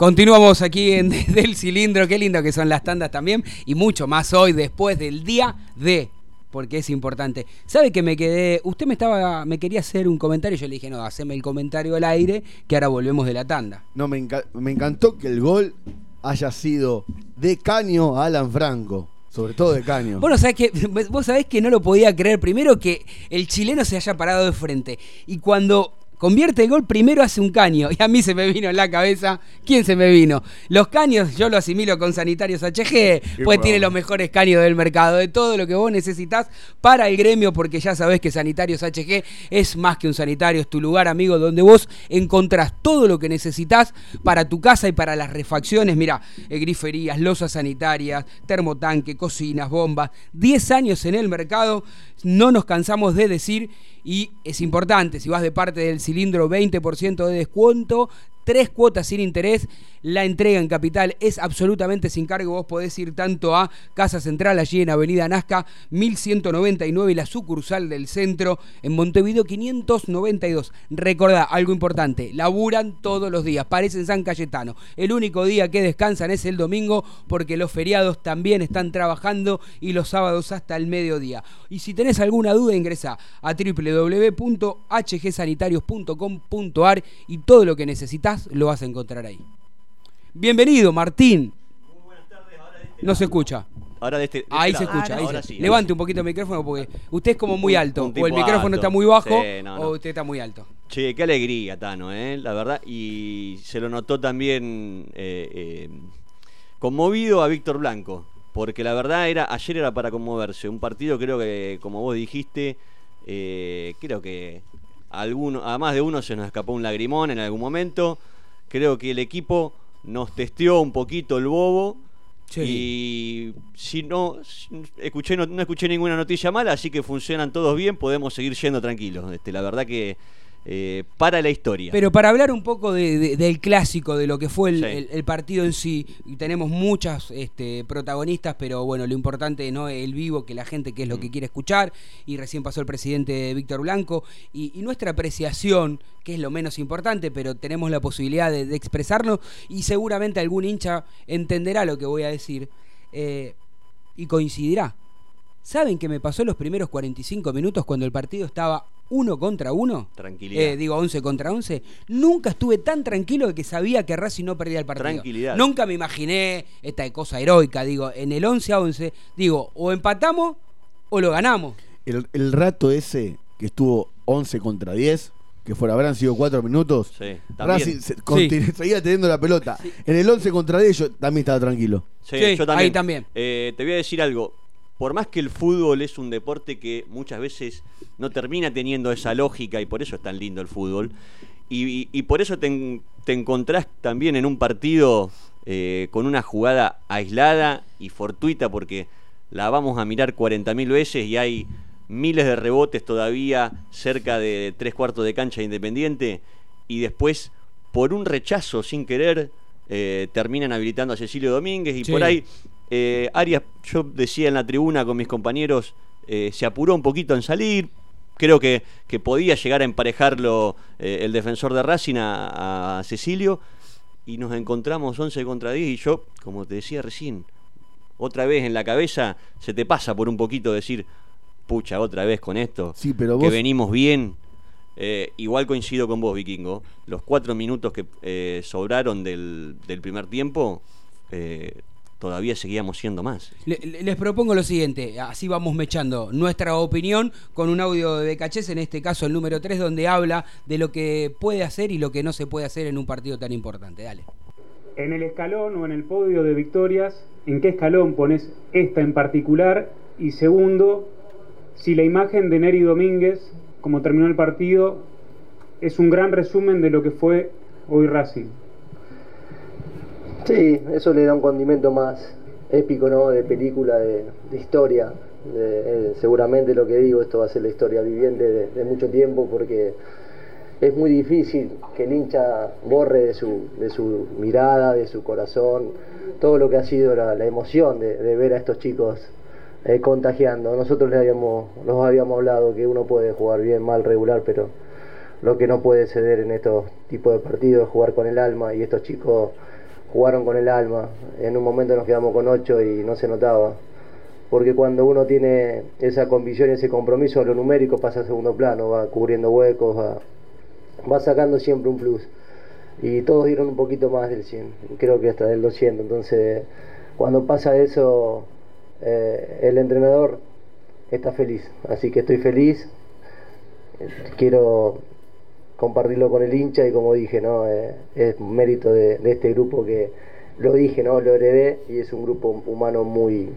Continuamos aquí en Desde el Cilindro, qué lindo que son las tandas también y mucho más hoy después del día de porque es importante. ¿Sabe que me quedé? Usted me estaba me quería hacer un comentario, yo le dije, "No, haceme el comentario al aire, que ahora volvemos de la tanda." No, me, enca- me encantó que el gol haya sido de caño a Alan Franco. Sobre todo de caño. Vos, no sabés que, vos sabés que no lo podía creer. Primero que el chileno se haya parado de frente. Y cuando convierte el gol, primero hace un caño. Y a mí se me vino en la cabeza. ¿Quién se me vino? Los caños yo lo asimilo con Sanitarios HG, pues bueno. tiene los mejores caños del mercado, de todo lo que vos necesitas para el gremio, porque ya sabés que Sanitarios HG es más que un sanitario, es tu lugar, amigo, donde vos encontrás todo lo que necesitas para tu casa y para las refacciones. Mira, griferías, losas sanitarias, termotanque, cocinas, bombas. 10 años en el mercado, no nos cansamos de decir y es importante, si vas de parte del cilindro 20% de descuento, tres cuotas sin interés, la entrega en capital es absolutamente sin cargo, vos podés ir tanto a Casa Central, allí en Avenida Nazca 1199 y la sucursal del centro en Montevideo 592. Recordá, algo importante, laburan todos los días, parecen San Cayetano. El único día que descansan es el domingo porque los feriados también están trabajando y los sábados hasta el mediodía. Y si tenés alguna duda, ingresa a www.hgsanitarios.com.ar y todo lo que necesitas lo vas a encontrar ahí. Bienvenido, Martín. No se escucha. Ahora de este, de este Ahí se escucha. ahí Ahora se- sí. Levante un poquito el micrófono porque usted es como muy alto. O el micrófono alto. está muy bajo Sí, no, no. o usted está muy alto. Che, qué alegría, Tano, ¿eh? la verdad. Y se lo notó también eh, eh, conmovido a Víctor Blanco. Porque la verdad era ayer era para conmoverse. Un partido creo que, como vos dijiste, eh, creo que a, alguno, a más de uno se nos escapó un lagrimón en algún momento. Creo que el equipo nos testeó un poquito el bobo. Y si no escuché no, no escuché ninguna noticia mala, así que funcionan todos bien, podemos seguir yendo tranquilos. Este, la verdad que eh, para la historia. Pero para hablar un poco de- de- del clásico, de lo que fue el, Sí. el- el partido en sí, tenemos muchas este, protagonistas, pero bueno, lo importante no el vivo, que la gente que es lo Mm. que quiere escuchar, y recién pasó el presidente Víctor Blanco, y, y nuestra apreciación, que es lo menos importante, pero tenemos la posibilidad de, de expresarnos, y seguramente algún hincha entenderá lo que voy a decir, eh, y coincidirá. ¿Saben qué me pasó los primeros 45 minutos cuando el partido estaba uno contra uno? Tranquilidad. Eh, digo, 11 contra 11. Nunca estuve tan tranquilo de que sabía que Racing no perdía el partido. Tranquilidad. Nunca me imaginé esta cosa heroica. Digo, en el 11 a 11, digo, o empatamos o lo ganamos. El, el rato ese que estuvo 11 contra 10, que fuera, habrán sido 4 minutos. Sí, también. Racing se- continu- seguía teniendo la pelota. En el 11 contra 10 yo también estaba tranquilo. Sí, yo también. Eh, te voy a decir algo. Por más que el fútbol es un deporte que muchas veces no termina teniendo esa lógica y por eso es tan lindo el fútbol, y, y- y por eso te, en- te encontrás también en un partido eh, con una jugada aislada y fortuita porque la vamos a mirar 40.000 veces y hay miles de rebotes todavía cerca de tres cuartos de cancha de Independiente y después por un rechazo sin querer eh, terminan habilitando a Cecilio Domínguez y Sí. por ahí eh, Arias, yo decía en la tribuna con mis compañeros, eh, se apuró un poquito en salir. Creo que, que podía llegar a emparejarlo eh, el defensor de Racing a, a Cecilio. Y nos encontramos 11 contra 10 y yo, como te decía recién, otra vez en la cabeza se te pasa por un poquito decir, pucha, otra vez con esto. Sí, pero que vos- venimos bien. Eh, igual coincido con vos, Vikingo. Los cuatro minutos que eh, sobraron del, del primer tiempo, eh, todavía seguíamos siendo más. Le- le- les propongo lo siguiente, así vamos mechando nuestra opinión con un audio de Becachés, en este caso el número 3, donde habla de lo que puede hacer y lo que no se puede hacer en un partido tan importante. Dale. En el escalón o en el podio de victorias, ¿en qué escalón pones esta en particular? Y segundo, si la imagen de Neri Domínguez, como terminó el partido, es un gran resumen de lo que fue hoy Racing. Sí, eso le da un condimento más épico, ¿no? De película, de, de historia. De- eh, seguramente lo que digo, esto va a ser la historia viviente de, mucho tiempo porque es muy difícil que el hincha borre de su, de su mirada, de su corazón, todo lo que ha sido la, la emoción de, ver a estos chicos eh, contagiando. Nosotros les habíamos, nos habíamos hablado que uno puede jugar bien, mal, regular, pero lo que no puede ceder en estos tipos de partidos es jugar con el alma y estos chicos jugaron con el alma. En un momento nos quedamos con ocho y no se notaba. Porque cuando uno tiene esa convicción y ese compromiso, lo numérico pasa a segundo plano, va cubriendo huecos, va, va sacando siempre un plus. Y todos dieron un poquito más del 100, creo que hasta del 200. Entonces, cuando pasa eso, eh, el entrenador está feliz. Así que estoy feliz. Quiero compartirlo con el hincha y como dije, ¿no? Eh, es mérito de, este grupo que lo dije, ¿no? Lo heredé y es un grupo humano muy,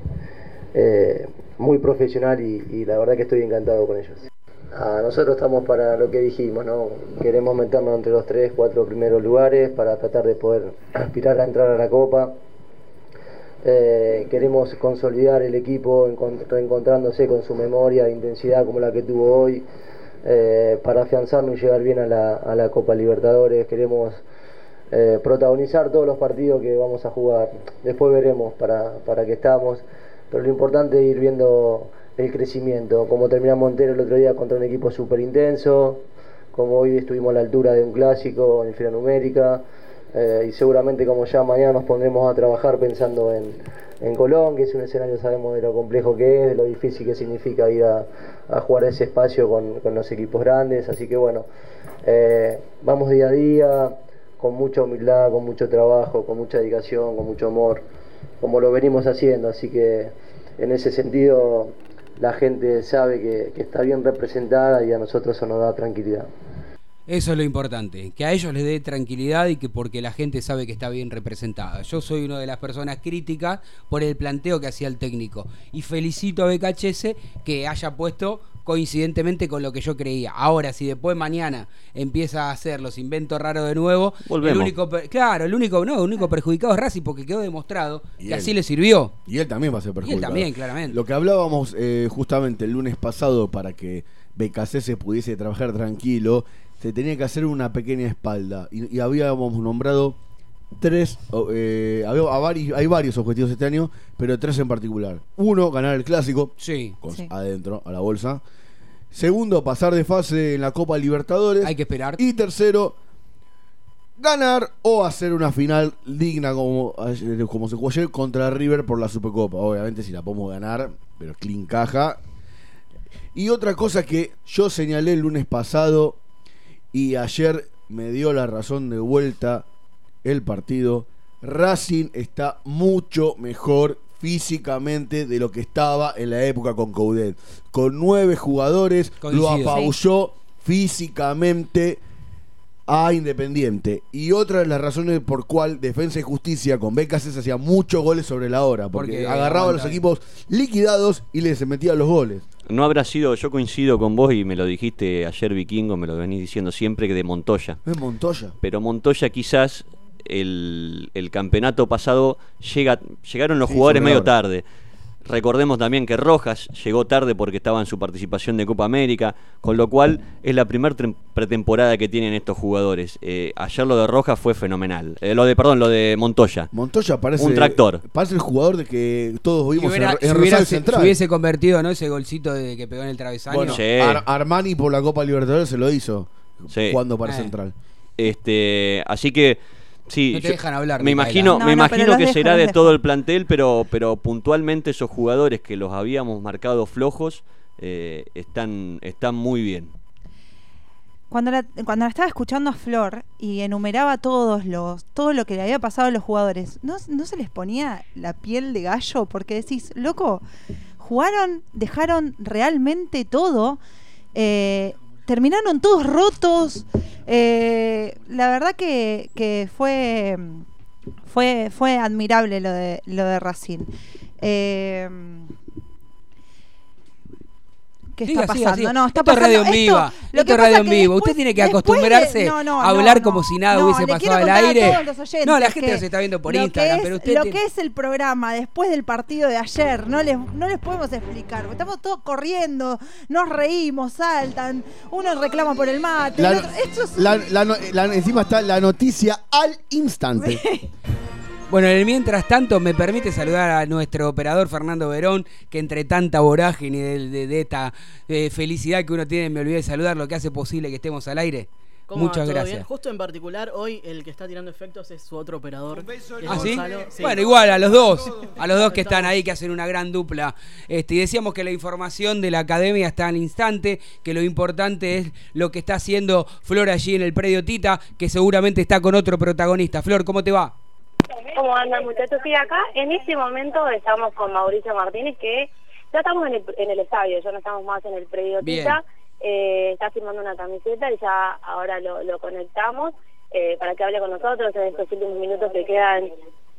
eh, muy profesional y, la verdad que estoy encantado con ellos. Nosotros estamos para lo que dijimos, ¿no? Queremos meternos entre los tres, cuatro primeros lugares para tratar de poder aspirar a entrar a la Copa. Eh, queremos consolidar el equipo encont- reencontrándose con su memoria de intensidad como la que tuvo hoy eh, para afianzarnos y llegar bien a la, Copa Libertadores. Queremos eh, protagonizar todos los partidos que vamos a jugar. Después veremos para, para qué estamos, pero lo importante es ir viendo el crecimiento, como terminamos Montero el otro día contra un equipo súper intenso, como hoy estuvimos a la altura de un clásico en fila numérica, eh, y seguramente como ya mañana nos pondremos a trabajar pensando en, en Colón, que es un escenario, sabemos de lo complejo que es, de lo difícil que significa ir a, a jugar ese espacio con, con los equipos grandes, así que bueno, eh, vamos día a día, con mucha humildad, con mucho trabajo, con mucha dedicación, con mucho amor, como lo venimos haciendo, así que en ese sentido la gente sabe que, que está bien representada y a nosotros eso nos da tranquilidad. Eso es lo importante, que a ellos les dé tranquilidad y que porque la gente sabe que está bien representada. Yo soy una de las personas críticas por el planteo que hacía el técnico y felicito a BKHS que haya puesto coincidentemente con lo que yo creía. Ahora, si después mañana empieza a hacer los inventos raros de nuevo, Volvemos. el único, claro, el único, no, el único perjudicado es Racing porque quedó demostrado Y que él. así le sirvió. Y él también va a ser perjudicado. también, claramente. Lo que hablábamos eh, justamente el lunes pasado para que BKC se pudiese trabajar tranquilo, se tenía que hacer una pequeña espalda. Y, y habíamos nombrado tres, o, eh, había- a vari- hay varios objetivos este año, pero tres en particular. Uno, ganar el clásico, Sí. con- Sí. adentro, a la bolsa. Segundo, pasar de fase en la Copa Libertadores. Hay que esperar. Y tercero, ganar o hacer una final digna como, como se jugó ayer contra River por la Supercopa. Obviamente si la podemos ganar, pero clean caja. Y otra cosa que yo señalé el lunes pasado y ayer me dio la razón de vuelta el partido. Racing está mucho mejor físicamente de lo que estaba en la época con Coudet. Con nueve jugadores, lo apabulló físicamente a Independiente. Y otra de las razones por cual Defensa y Justicia con se hacía muchos goles sobre la hora, porque, Porque agarraba a los equipos liquidados y les metía los goles. No habrá sido, yo coincido con vos y me lo dijiste ayer Vikingo, me lo venís diciendo siempre que de Montoya. Es Montoya. Pero Montoya quizás el, el campeonato pasado llega, llegaron los Sí, jugadores medio tarde. Recordemos también que Rojas llegó tarde porque estaba en su participación de Copa América, con lo cual es la primera pretemporada que tienen estos jugadores. Eh, ayer lo de Rojas fue fenomenal. Eh, lo de, perdón, lo de Montoya. Montoya parece Un tractor. Parece el jugador de que todos Si vimos hubiera, en, si en hubiera- Rosario se- Central. se hubiese convertido ¿no? ese golcito de que pegó en el travesaño. Bueno, Ar- Armani por la Copa Libertadores se lo hizo Sí. jugando para Eh. Central. Este, así que sí, No te yo- dejan hablar, me Micaela. imagino, No, me no, imagino que dejo, será de todo el plantel, pero, pero puntualmente esos jugadores que los habíamos marcado flojos eh, están, están muy bien. Cuando la, cuando la estaba escuchando a Flor y enumeraba todos los, todo lo que le había pasado a los jugadores, ¿no, no se les ponía la piel de gallo? Porque decís, loco, jugaron, dejaron realmente todo, eh, terminaron todos rotos. eh, la verdad que, que fue, fue, fue admirable lo de, lo de ¿Qué está pasando? siga. No, está Esto es pasando radio en esto- viva. lo Esto que es radio en vivo. Usted tiene que después de- acostumbrarse no, no, a hablar no. como si nada No, hubiese pasado al a aire. todos los oyentes no, la gente nos está viendo por Instagram, que pero es- usted Lo tiene- que es el programa después del partido de ayer, no les, no les podemos explicar. Estamos todos corriendo, nos reímos, saltan, uno reclama por el mate. La- el otro- esto es- La- la- encima está la noticia al instante. Bueno, en el mientras tanto, me permite saludar a nuestro operador Fernando Verón, que entre tanta vorágine de, de- de esta eh, felicidad que uno tiene, me olvidé de saludar, lo que hace posible que estemos al aire. Muchas ¿Todo gracias. bien? Justo en particular, hoy el que está tirando efectos es su otro operador. ¿Ah. Sí. Bueno, igual a los dos, a los dos que están ahí, que hacen una gran dupla. Este, y decíamos que la información de la academia está al instante, que lo importante es lo que está haciendo Flor allí en el predio Tita, que seguramente está con otro protagonista. Flor, ¿cómo te va? ¿Cómo andan muchachos? Sí, acá en este momento estamos con Mauricio Martínez que ya estamos en el, en el estadio, ya no estamos más en el predio. Tita. Eh, está firmando una camiseta y ya ahora lo, lo conectamos eh, para que hable con nosotros en estos últimos minutos que quedan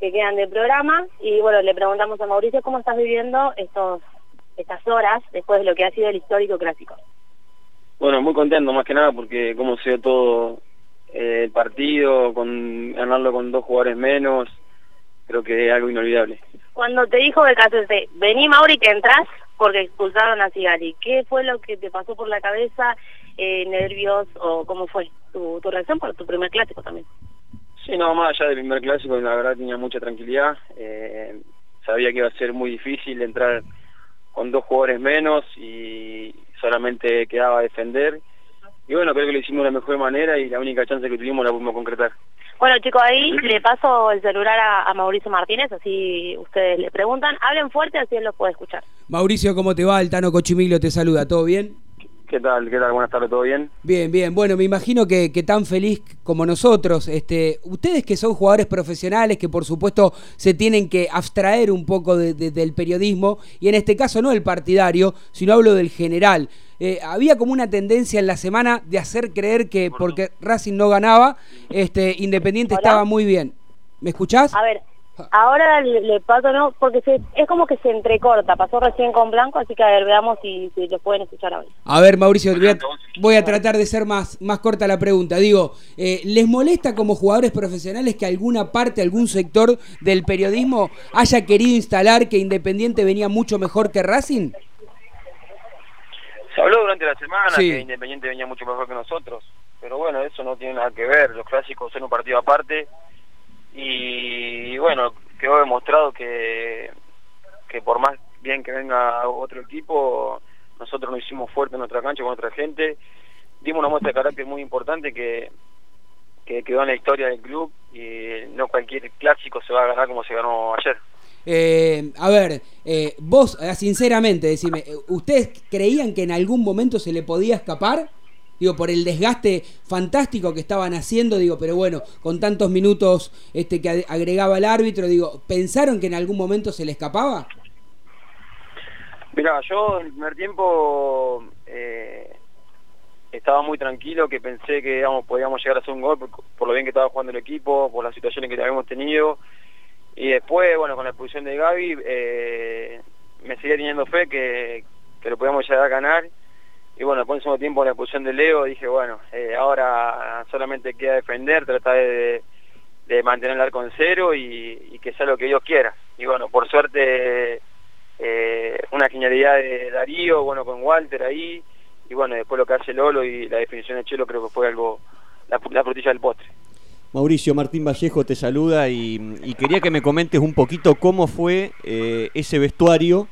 que quedan de programa y bueno, le preguntamos a Mauricio cómo estás viviendo estos estas horas después de lo que ha sido el histórico clásico. Bueno, muy contento más que nada porque como se dio todo eh, el partido, con ganarlo con dos jugadores menos, creo que es algo inolvidable. Cuando te dijo de Casete, vení Mauri que entras porque expulsaron a Sigali, ¿qué fue lo que te pasó por la cabeza? Eh, ¿Nervios o cómo fue tu, tu reacción por tu primer clásico también? Sí, no, más allá del primer clásico, la verdad tenía mucha tranquilidad. eh, sabía que iba a ser muy difícil entrar con dos jugadores menos y solamente quedaba defender. Y bueno, creo que lo hicimos de la mejor manera y la única chance que tuvimos la pudimos concretar. Bueno chicos, ahí le paso el celular a, Mauricio Martínez, así ustedes le preguntan. Hablen fuerte, así él los puede escuchar. Mauricio, ¿cómo te va? El Tano Cochimilio te saluda, ¿todo bien? ¿Qué tal? ¿Qué tal? Buenas tardes, ¿todo bien? Bien, bien. Bueno, me imagino que, que tan feliz como nosotros, este, ustedes que son jugadores profesionales, que por supuesto se tienen que abstraer un poco de- de- del periodismo, y en este caso no el partidario, sino hablo del general. Eh, había como una tendencia en la semana de hacer creer que porque Racing no ganaba, este, Independiente estaba muy bien. ¿Me escuchás? A ver, ahora le, le paso, ¿no? Porque se, es como que se entrecorta, pasó recién con Blanco, así que a ver, veamos si, si lo pueden escuchar ahora. A ver, Mauricio, voy a, voy a tratar de ser más, más corta la pregunta. Digo, eh, ¿les molesta como jugadores profesionales que alguna parte, algún sector del periodismo haya querido instalar que Independiente venía mucho mejor que Racing? Se habló durante la semana Sí. que Independiente venía mucho mejor que nosotros, pero bueno, eso no tiene nada que ver. Los clásicos son un partido aparte y bueno, quedó demostrado que, que por más bien que venga otro equipo, nosotros nos hicimos fuerte en nuestra cancha con otra gente. Dimos una muestra de carácter muy importante que, que quedó en la historia del club y no cualquier clásico se va a ganar como se ganó ayer. Eh, a ver, eh, vos, eh, sinceramente, decime, eh, ¿ustedes creían que en algún momento se le podía escapar? Digo, por el desgaste fantástico que estaban haciendo, digo, pero bueno, con tantos minutos este que ag- agregaba el árbitro, digo, ¿pensaron que en algún momento se le escapaba? Mira, yo en el primer tiempo eh, estaba muy tranquilo, que pensé que digamos, podíamos llegar a hacer un gol por, por lo bien que estaba jugando el equipo, por las situaciones que habíamos tenido. Y después, bueno, con la expulsión de Gaby, eh, me seguía teniendo fe que, que lo podíamos llegar a ganar. Y bueno, después en segundo tiempo, la expulsión de Leo, dije, bueno, eh, ahora solamente queda defender, tratar de, de mantener el arco en cero y, y que sea lo que Dios quiera. Y bueno, por suerte eh, una genialidad de Darío, bueno, con Walter ahí, y bueno, después lo que hace Lolo y la definición de Chelo creo que fue algo, la, la frutilla del postre. Mauricio Martín Vallejo te saluda y, y quería que me comentes un poquito cómo fue eh, ese vestuario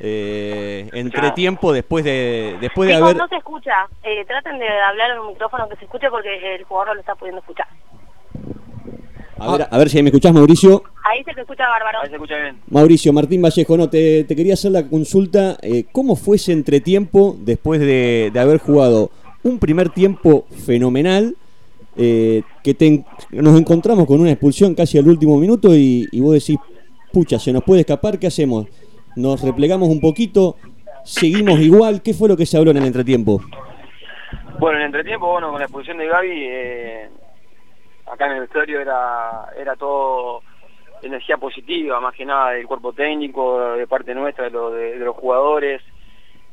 eh, entre tiempo después de después de haber no se escucha, eh, traten de hablar en un micrófono que se escuche porque el jugador no lo está pudiendo escuchar. a ver, a ver si me escuchás Mauricio Ahí se te escucha bárbaro. Ahí se escucha bien. Mauricio Martín Vallejo no te, te quería hacer la consulta eh, cómo fue ese entretiempo después de, de haber jugado un primer tiempo fenomenal eh, que te nos encontramos con una expulsión casi al último minuto y, y vos decís pucha se nos puede escapar qué hacemos nos replegamos un poquito. Seguimos igual. Qué fue lo que se habló en el entretiempo Bueno, en el entretiempo, bueno, con la expulsión de Gaby, eh, acá en el vestuario era, era todo energía positiva, más que nada del cuerpo técnico, de parte nuestra, de, lo- de- los jugadores,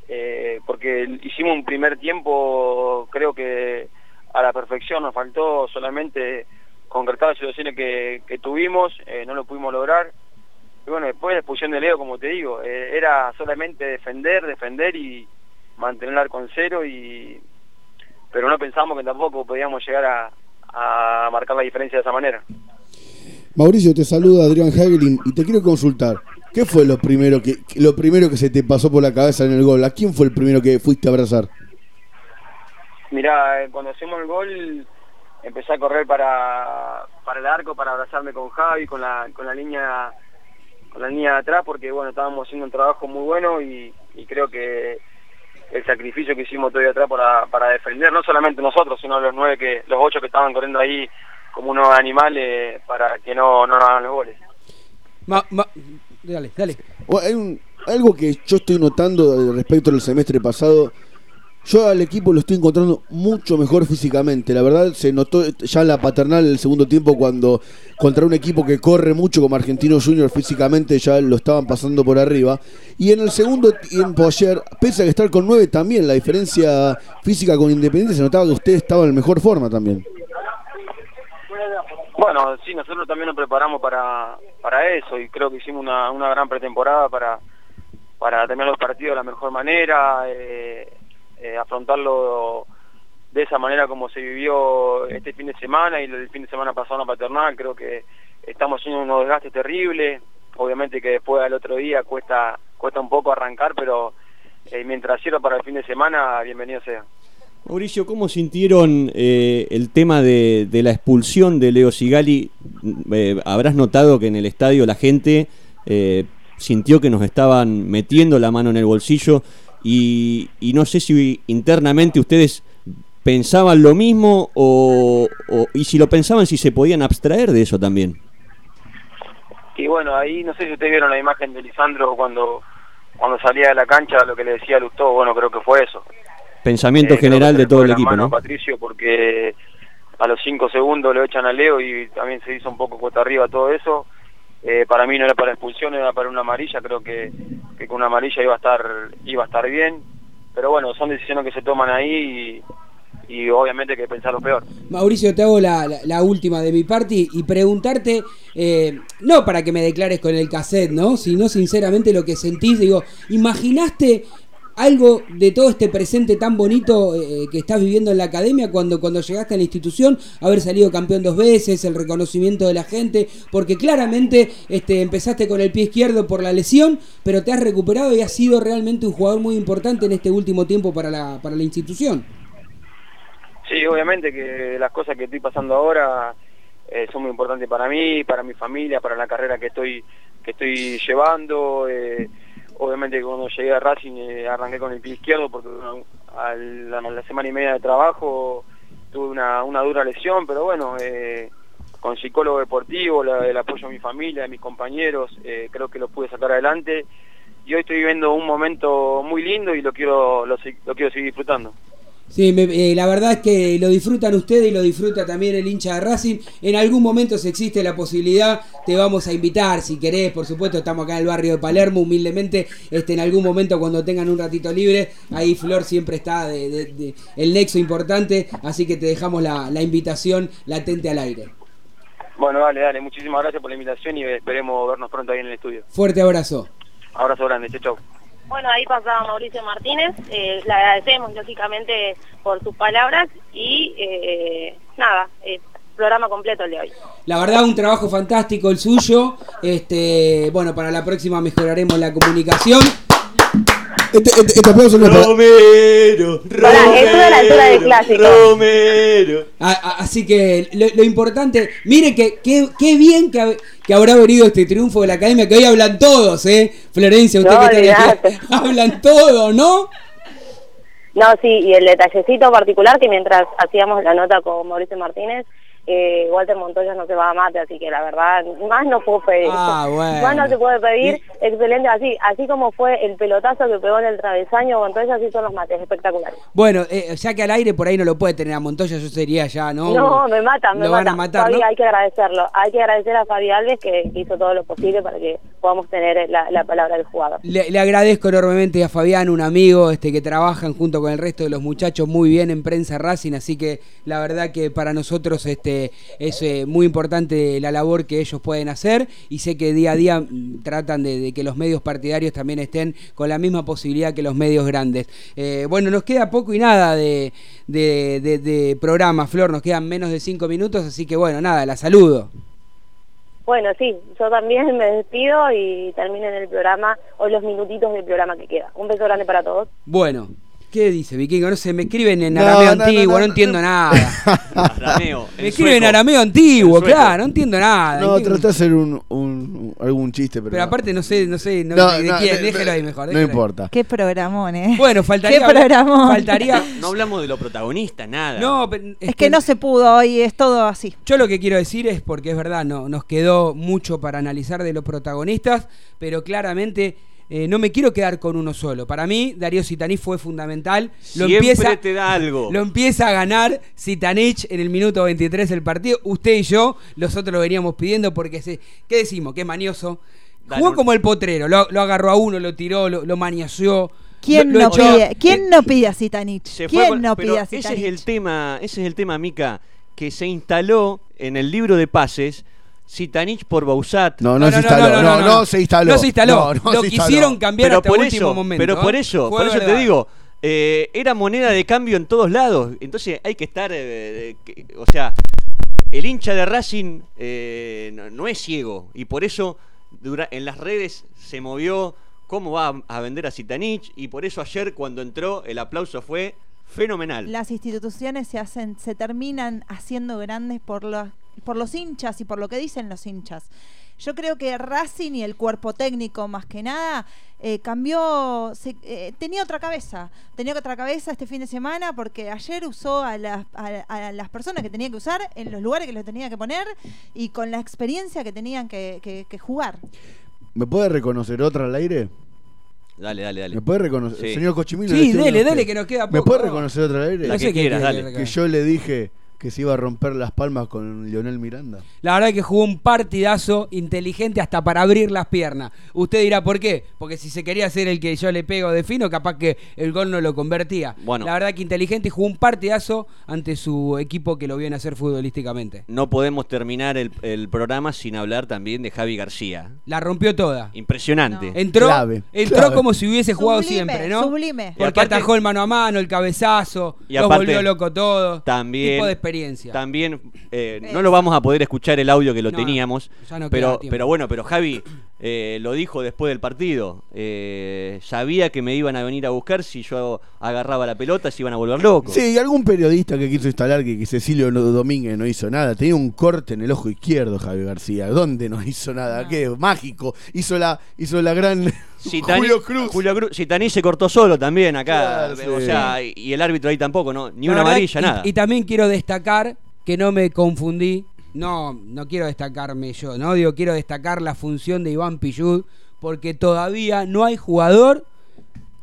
eh, porque hicimos un primer tiempo, creo que a la perfección, nos faltó solamente concretar las situaciones que, que tuvimos, eh, no lo pudimos lograr. Y bueno, después de la expulsión de Leo, como te digo, eh, era solamente defender, defender y mantener el arco en cero y pero no pensamos que tampoco podíamos llegar a, a marcar la diferencia de esa manera. Mauricio, te saluda Adrián Hagelin y te quiero consultar. ¿Qué fue lo primero que lo primero que se te pasó por la cabeza en el gol? ¿A quién fue el primero que fuiste a abrazar? Mirá, eh, cuando hacemos el gol empecé a correr para, para el arco, para abrazarme con Javi, con la, con la línea con la línea de atrás, porque bueno, estábamos haciendo un trabajo muy bueno y, y creo que el sacrificio que hicimos todavía atrás para, para defender, no solamente nosotros, sino los nueve que, los ocho que estaban corriendo ahí como unos animales para que no, no nos hagan los goles. Ma- ma- dale, dale. O hay un- algo que yo estoy notando respecto al semestre pasado. Yo al equipo lo estoy encontrando mucho mejor físicamente. La verdad se notó ya la paternal el segundo tiempo cuando contra un equipo que corre mucho como Argentino Junior físicamente ya lo estaban pasando por arriba. Y en el segundo tiempo ayer, pese a que estar con nueve también, la diferencia física con Independiente se notaba que usted estaba en mejor forma también. Bueno, sí, nosotros también nos preparamos para, para eso y creo que hicimos una, una gran pretemporada para, para terminar los partidos de la mejor manera, eh, eh, afrontarlo de esa manera como se vivió este fin de semana y el fin de semana pasado en la paternal. Creo que estamos haciendo unos desgastes terribles. Obviamente que después al otro día cuesta cuesta un poco arrancar, pero eh, mientras sirva para el fin de semana, bienvenido sea. Mauricio, ¿cómo sintieron eh, el tema de, de la expulsión de Leo Sigali? Eh, habrás notado que en el estadio la gente sintió que nos estaban metiendo la mano en el bolsillo y, y no sé si internamente ustedes pensaban lo mismo o, o- y si lo pensaban si se podían abstraer de eso también. Y bueno, ahí no sé si ustedes vieron la imagen de Lisandro cuando cuando salía de la cancha, lo que le decía a Lustó, bueno, creo que fue eso. Pensamiento Eh, general de todo el equipo, mano ¿no? Patricio porque a los cinco segundos lo echan a Leo y también se hizo un poco cuesta arriba todo eso. Eh, para mí no era para expulsión, era para una amarilla, creo que, que con una amarilla iba a estar iba a estar bien. Pero bueno, son decisiones que se toman ahí y, obviamente hay que pensar lo peor. Mauricio, te hago la, la- última de mi parte y, y preguntarte, eh, no para que me declares con el cassette, ¿no? Sino sinceramente lo que sentís, digo, ¿imaginaste algo de todo este presente tan bonito eh, que estás viviendo en la academia cuando, cuando llegaste a la institución, haber salido campeón dos veces, el reconocimiento de la gente, porque claramente este, empezaste con el pie izquierdo por la lesión, pero te has recuperado y has sido realmente un jugador muy importante en este último tiempo para la, para la institución. Sí, obviamente que las cosas que estoy pasando ahora eh, son muy importantes para mí, para mi familia, para la carrera que estoy que estoy llevando. eh, obviamente cuando llegué a Racing eh, arranqué con el pie izquierdo porque a la, semana y media de trabajo tuve una, una dura lesión, pero bueno, eh, con psicólogo deportivo, el apoyo de mi familia, de mis compañeros, eh, creo que lo pude sacar adelante. Y hoy estoy viviendo un momento muy lindo y lo quiero lo, lo quiero seguir disfrutando. Sí, me- eh, la verdad es que lo disfrutan ustedes y lo disfruta también el hincha de Racing. En algún momento, si existe la posibilidad, te vamos a invitar, si querés, por supuesto, estamos acá en el barrio de Palermo, humildemente, este, en algún momento cuando tengan un ratito libre, ahí Flor siempre está de, de- de- el nexo importante, así que te dejamos la, la invitación latente al aire. Bueno, dale, dale, muchísimas gracias por la invitación y esperemos vernos pronto ahí en el estudio. Fuerte abrazo. Abrazo grande, chau, chau. Bueno, ahí pasaba Mauricio Martínez. eh, le agradecemos, lógicamente, por sus palabras y eh, nada, eh, programa completo el de hoy. La verdad, un trabajo fantástico el suyo. Este, bueno, para la próxima mejoraremos la comunicación. Este, este- este aplauso no es para- Romero, Pará, esto de la altura del clásico. Romero. A- a- así que lo, lo importante, mire que qué bien que, que habrá venido este triunfo de la academia, que hoy hablan todos, ¿eh? Florencia, usted No, que está hablan todos, ¿no? No, sí, y el detallecito particular que mientras hacíamos la nota con Mauricio Martínez, eh, Walter Montoya no se va a mate, así que la verdad, más no puedo pedir. Ah, bueno. Más no se puede pedir, excelente, así así como fue el pelotazo que pegó en el travesaño, Montoya, así son los mates, espectaculares. Bueno, eh, ya que al aire por ahí no lo puede tener a Montoya, yo sería ya, ¿no? No, me matan, me Lo van a matan. matar, Fabi, ¿no? hay que agradecerlo. Hay que agradecer a Fabi Alves que hizo todo lo posible para que podamos tener la, la palabra del jugador. Le, le agradezco enormemente a Fabián, un amigo este que trabajan junto con el resto de los muchachos muy bien en prensa Racing, así que la verdad que para nosotros este es eh, muy importante la labor que ellos pueden hacer y sé que día a día mm, tratan de, de que los medios partidarios también estén con la misma posibilidad que los medios grandes. Eh, bueno, nos queda poco y nada de, de, programa, Flor, nos quedan menos de cinco minutos, así que bueno, nada, la saludo. Bueno, sí, yo también me despido y termino en el programa, o los minutitos del programa que queda. Un beso grande para todos. Bueno. ¿Qué dice Vikingo? No sé, me escriben en No, arameo no, antiguo, no, no, no. entiendo nada. Arameo, Me en escriben en arameo antiguo, claro, no entiendo nada. No, ¿Qué- trata de hacer un, un- algún chiste, pero. Pero aparte no sé, no sé, no, No, de, de no, quién, no, déjelo ahí mejor. no ahí. importa. Qué programón, ¿eh? Bueno, faltaría Qué programón. faltaría No hablamos de los protagonistas, nada. No, pero Es que no se pudo hoy, es todo así. Yo lo que quiero decir es porque es verdad, no, nos quedó mucho para analizar de los protagonistas, pero claramente eh, no me quiero quedar con uno solo. Para mí, Darío Sitanich fue fundamental. Lo Siempre empieza, te da algo. Lo empieza a ganar Sitanich en el minuto 23 del partido. Usted y yo, nosotros lo veníamos pidiendo porque, se, ¿qué decimos? Que manioso. Jugó un- como el potrero, lo, lo agarró a uno, lo tiró, lo, lo manioseó. ¿Quién, lo- lo no, echó- pide, ¿quién no pide a con- no pide a ese es el tema, ese es el tema, Mica, que se instaló en el libro de pases Zitanich por Bausat. No, no, se instaló. No, no, se instaló. No se instaló. No, no lo se instaló. quisieron cambiar pero hasta por último eso, momento. Pero por ¿eh? eso, Fue por eso te digo, eh, era moneda de cambio en todos lados. Entonces hay que estar, eh, que- o sea, el hincha de Racing eh, no, no es ciego y por eso dura- en las redes se movió cómo va a, a vender a Zitanich y por eso ayer cuando entró el aplauso fue fenomenal. Las instituciones se hacen, se terminan haciendo grandes por los, por los hinchas y por lo que dicen los hinchas. Yo creo que Racing y el cuerpo técnico, más que nada, eh, cambió, se- eh, tenía otra cabeza, tenía otra cabeza este fin de semana porque ayer usó a las, a, a las personas que tenía que usar en los lugares que los tenía que poner y con la experiencia que tenían que, que- que jugar. ¿Me puede reconocer otra al aire? Dale, dale, dale. ¿Me puede reconocer? Sí. Señor Cochimino. Sí, dele, usted. que nos queda ¿Me poco. puede reconocer otra al aire? La que quieras, dale. Que yo le dije que se iba a romper las palmas con Lionel Miranda. La verdad que jugó un partidazo inteligente hasta para abrir las piernas. Usted dirá, ¿por qué? Porque si se quería hacer el que yo le pego de fino, capaz que el gol no lo convertía. Bueno. La verdad que inteligente y jugó un partidazo ante su equipo que lo viene a hacer futbolísticamente. No podemos terminar el, el programa sin hablar también de Javi García. La rompió toda. Impresionante. Entró, Clave, entró clave. como si hubiese jugado Sublime, siempre, ¿no? sublime. Porque aparte- atajó el mano a mano, el cabezazo, Y los aparte, volvió loco todo. También, Tipo de experiencia. También, eh, no lo vamos a poder escuchar el audio que lo No, teníamos. no pero, pero bueno, pero Javi eh, lo dijo después del partido. Eh, sabía que me iban a venir a buscar si yo agarraba la pelota, se iban a volver locos. Sí, y algún periodista que quiso instalar que, que Cecilio no- Domínguez no hizo nada. Tenía un corte en el ojo izquierdo, Javier García. ¿Dónde no hizo nada? ¿Qué? Mágico. Hizo la, hizo la gran. Julio Cruz. Julio Cruz. Zitani se cortó solo también acá. Claro, o sí. sea, y, y el árbitro ahí tampoco, ¿no? Ni La una verdad, amarilla, y- nada. Y también quiero destacar que no me confundí. No, no quiero destacarme yo, ¿no? Digo, quiero destacar la función de Iván Pillud, porque todavía no hay jugador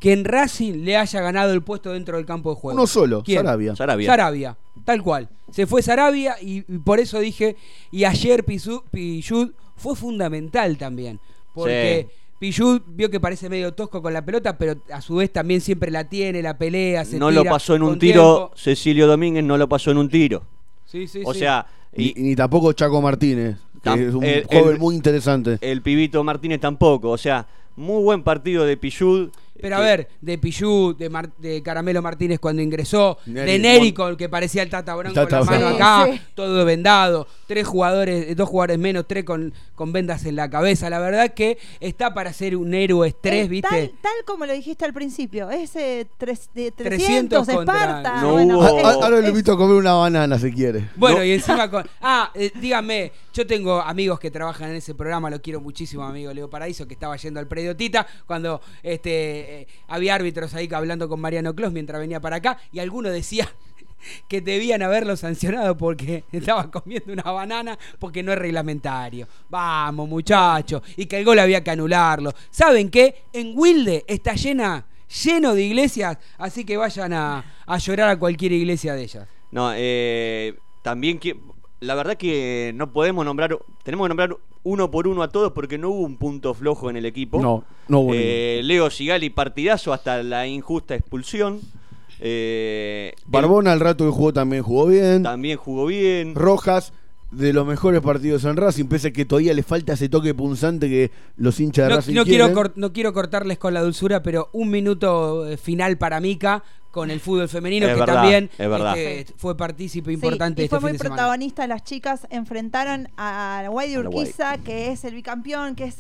que en Racing le haya ganado el puesto dentro del campo de juego. Uno solo, ¿Quién? Sarabia. Sarabia. Sarabia, tal cual. Se fue Sarabia y, y por eso dije, y ayer Pillud fue fundamental también, porque... Pillud vio que parece medio tosco con la pelota, pero a su vez también siempre la tiene, la pelea, se no lo pasó en un tiro, tiempo. Cecilio Domínguez no lo pasó en un tiro. Sí, sí, o sí. sea, Y, ni tampoco Chaco Martínez, que Tam- es un el- joven el- muy interesante. el pibito Martínez tampoco. O sea, muy buen partido de Pillud. Pero a ver, de Pillú, de, Mar- de Caramelo Martínez cuando ingresó, Neri. de Neri con que parecía el Tata Brown Tata con la mano acá, Sí, todo vendado, tres jugadores, dos jugadores menos, tres con, con vendas en la cabeza. La verdad que está para ser un héroe estrés, Es ¿viste? Tal, tal como lo dijiste al principio, ese tres, de 300 300 de Esparta. No bueno, hubo- es- A- a- ahora le es- invito a comer una banana si quiere. Bueno, No. y encima con. Ah, eh, díganme, yo tengo amigos que trabajan en ese programa, lo quiero muchísimo, amigo Leo Paraíso, que estaba yendo al predio Tita, cuando este eh, había árbitros ahí hablando con Mariano Clos mientras venía para acá, y alguno decía que debían haberlo sancionado porque estaba comiendo una banana porque no es reglamentario. Vamos, muchachos. Y que el gol había que anularlo. ¿Saben qué? En Wilde está llena, lleno de iglesias, así que vayan a, a llorar a cualquier iglesia de ellas. No, eh, también que. La verdad que no podemos nombrar. Tenemos que nombrar uno por uno a todos porque no hubo un punto flojo en el equipo. No, no hubo Eh, Leo Sigali, partidazo hasta la injusta expulsión. Eh, Barbona al rato que jugó también jugó bien. también jugó bien. Rojas, de los mejores partidos en Racing, pese a que todavía le falta ese toque punzante que los hinchas de No, Racing no quiero quieren. no quiero cortarles con la dulzura, pero un minuto eh, final para Mica con el fútbol femenino, Es que verdad, también es verdad. este, fue partícipe Sí, importante y este fue muy fin de semana. protagonista. Las chicas enfrentaron a la Guay de. Urquiza, que es el bicampeón, que es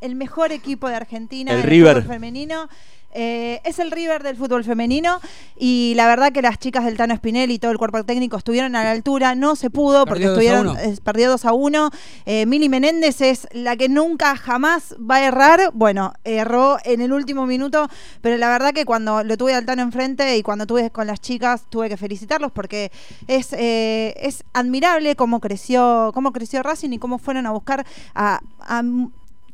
el- mejor equipo de Argentina El en River. fútbol femenino. Eh, es el River del fútbol femenino y la verdad que las chicas del Tano Spinelli y todo el cuerpo técnico estuvieron a la altura, no se pudo porque Perdió 2 a estuvieron 1. eh, perdió 2 a 1. Eh, Mili Menéndez es la que nunca jamás va a errar. Bueno, erró en el último minuto, pero la verdad que cuando lo tuve al Tano enfrente y cuando tuve con las chicas tuve que felicitarlos porque es, eh, es admirable cómo creció, cómo creció Racing y cómo fueron a buscar a, a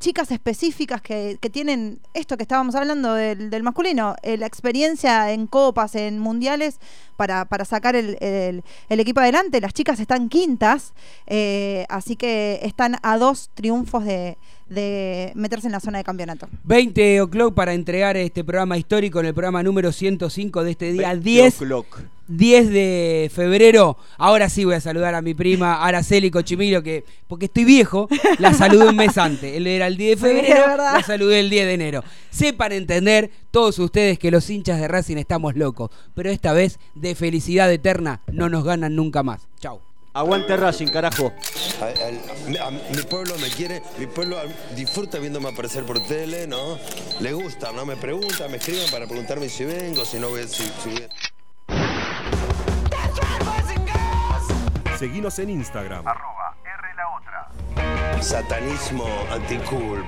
chicas específicas que, que tienen esto que estábamos hablando del, del masculino, eh, la experiencia en copas, en mundiales, para, para sacar el, el- el equipo adelante. Las chicas están quintas, eh, así que están a dos triunfos de, de meterse en la zona de campeonato. 20 o'clock para entregar este programa histórico en el programa número 105 de este día 20 10, o'clock. 10 de febrero. Ahora sí voy a saludar a mi prima Araceli Cochimilo, que porque estoy viejo, la saludé un mes antes. Él era el 10 de febrero, la saludé el 10 de enero. Sepan entender todos ustedes que los hinchas de Racing estamos locos, pero esta vez de felicidad eterna no nos ganan nunca más. Chau. Aguante Racing, carajo. A- al- a- mi pueblo me quiere, mi pueblo disfruta viéndome aparecer por tele, ¿no? Le gusta, ¿no? Me preguntan, me escriben para preguntarme si vengo, si no voy, si, si voy- Seguinos en Instagram. Satanismo anticool.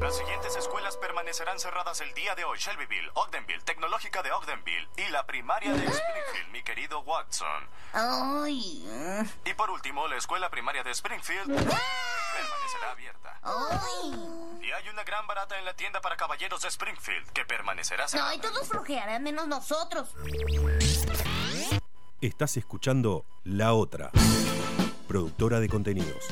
Las siguientes escuelas permanecerán cerradas el día de hoy. Shelbyville, Ogdenville, Tecnológica de Ogdenville y la primaria de Springfield, mi querido Watson. Ay. Y por último, la escuela primaria de Springfield permanecerá abierta. Ay. Y hay una gran barata en la tienda para caballeros de Springfield que permanecerá cerrada. No, y todos flojearán menos nosotros. Estás escuchando La Otra, productora de contenidos.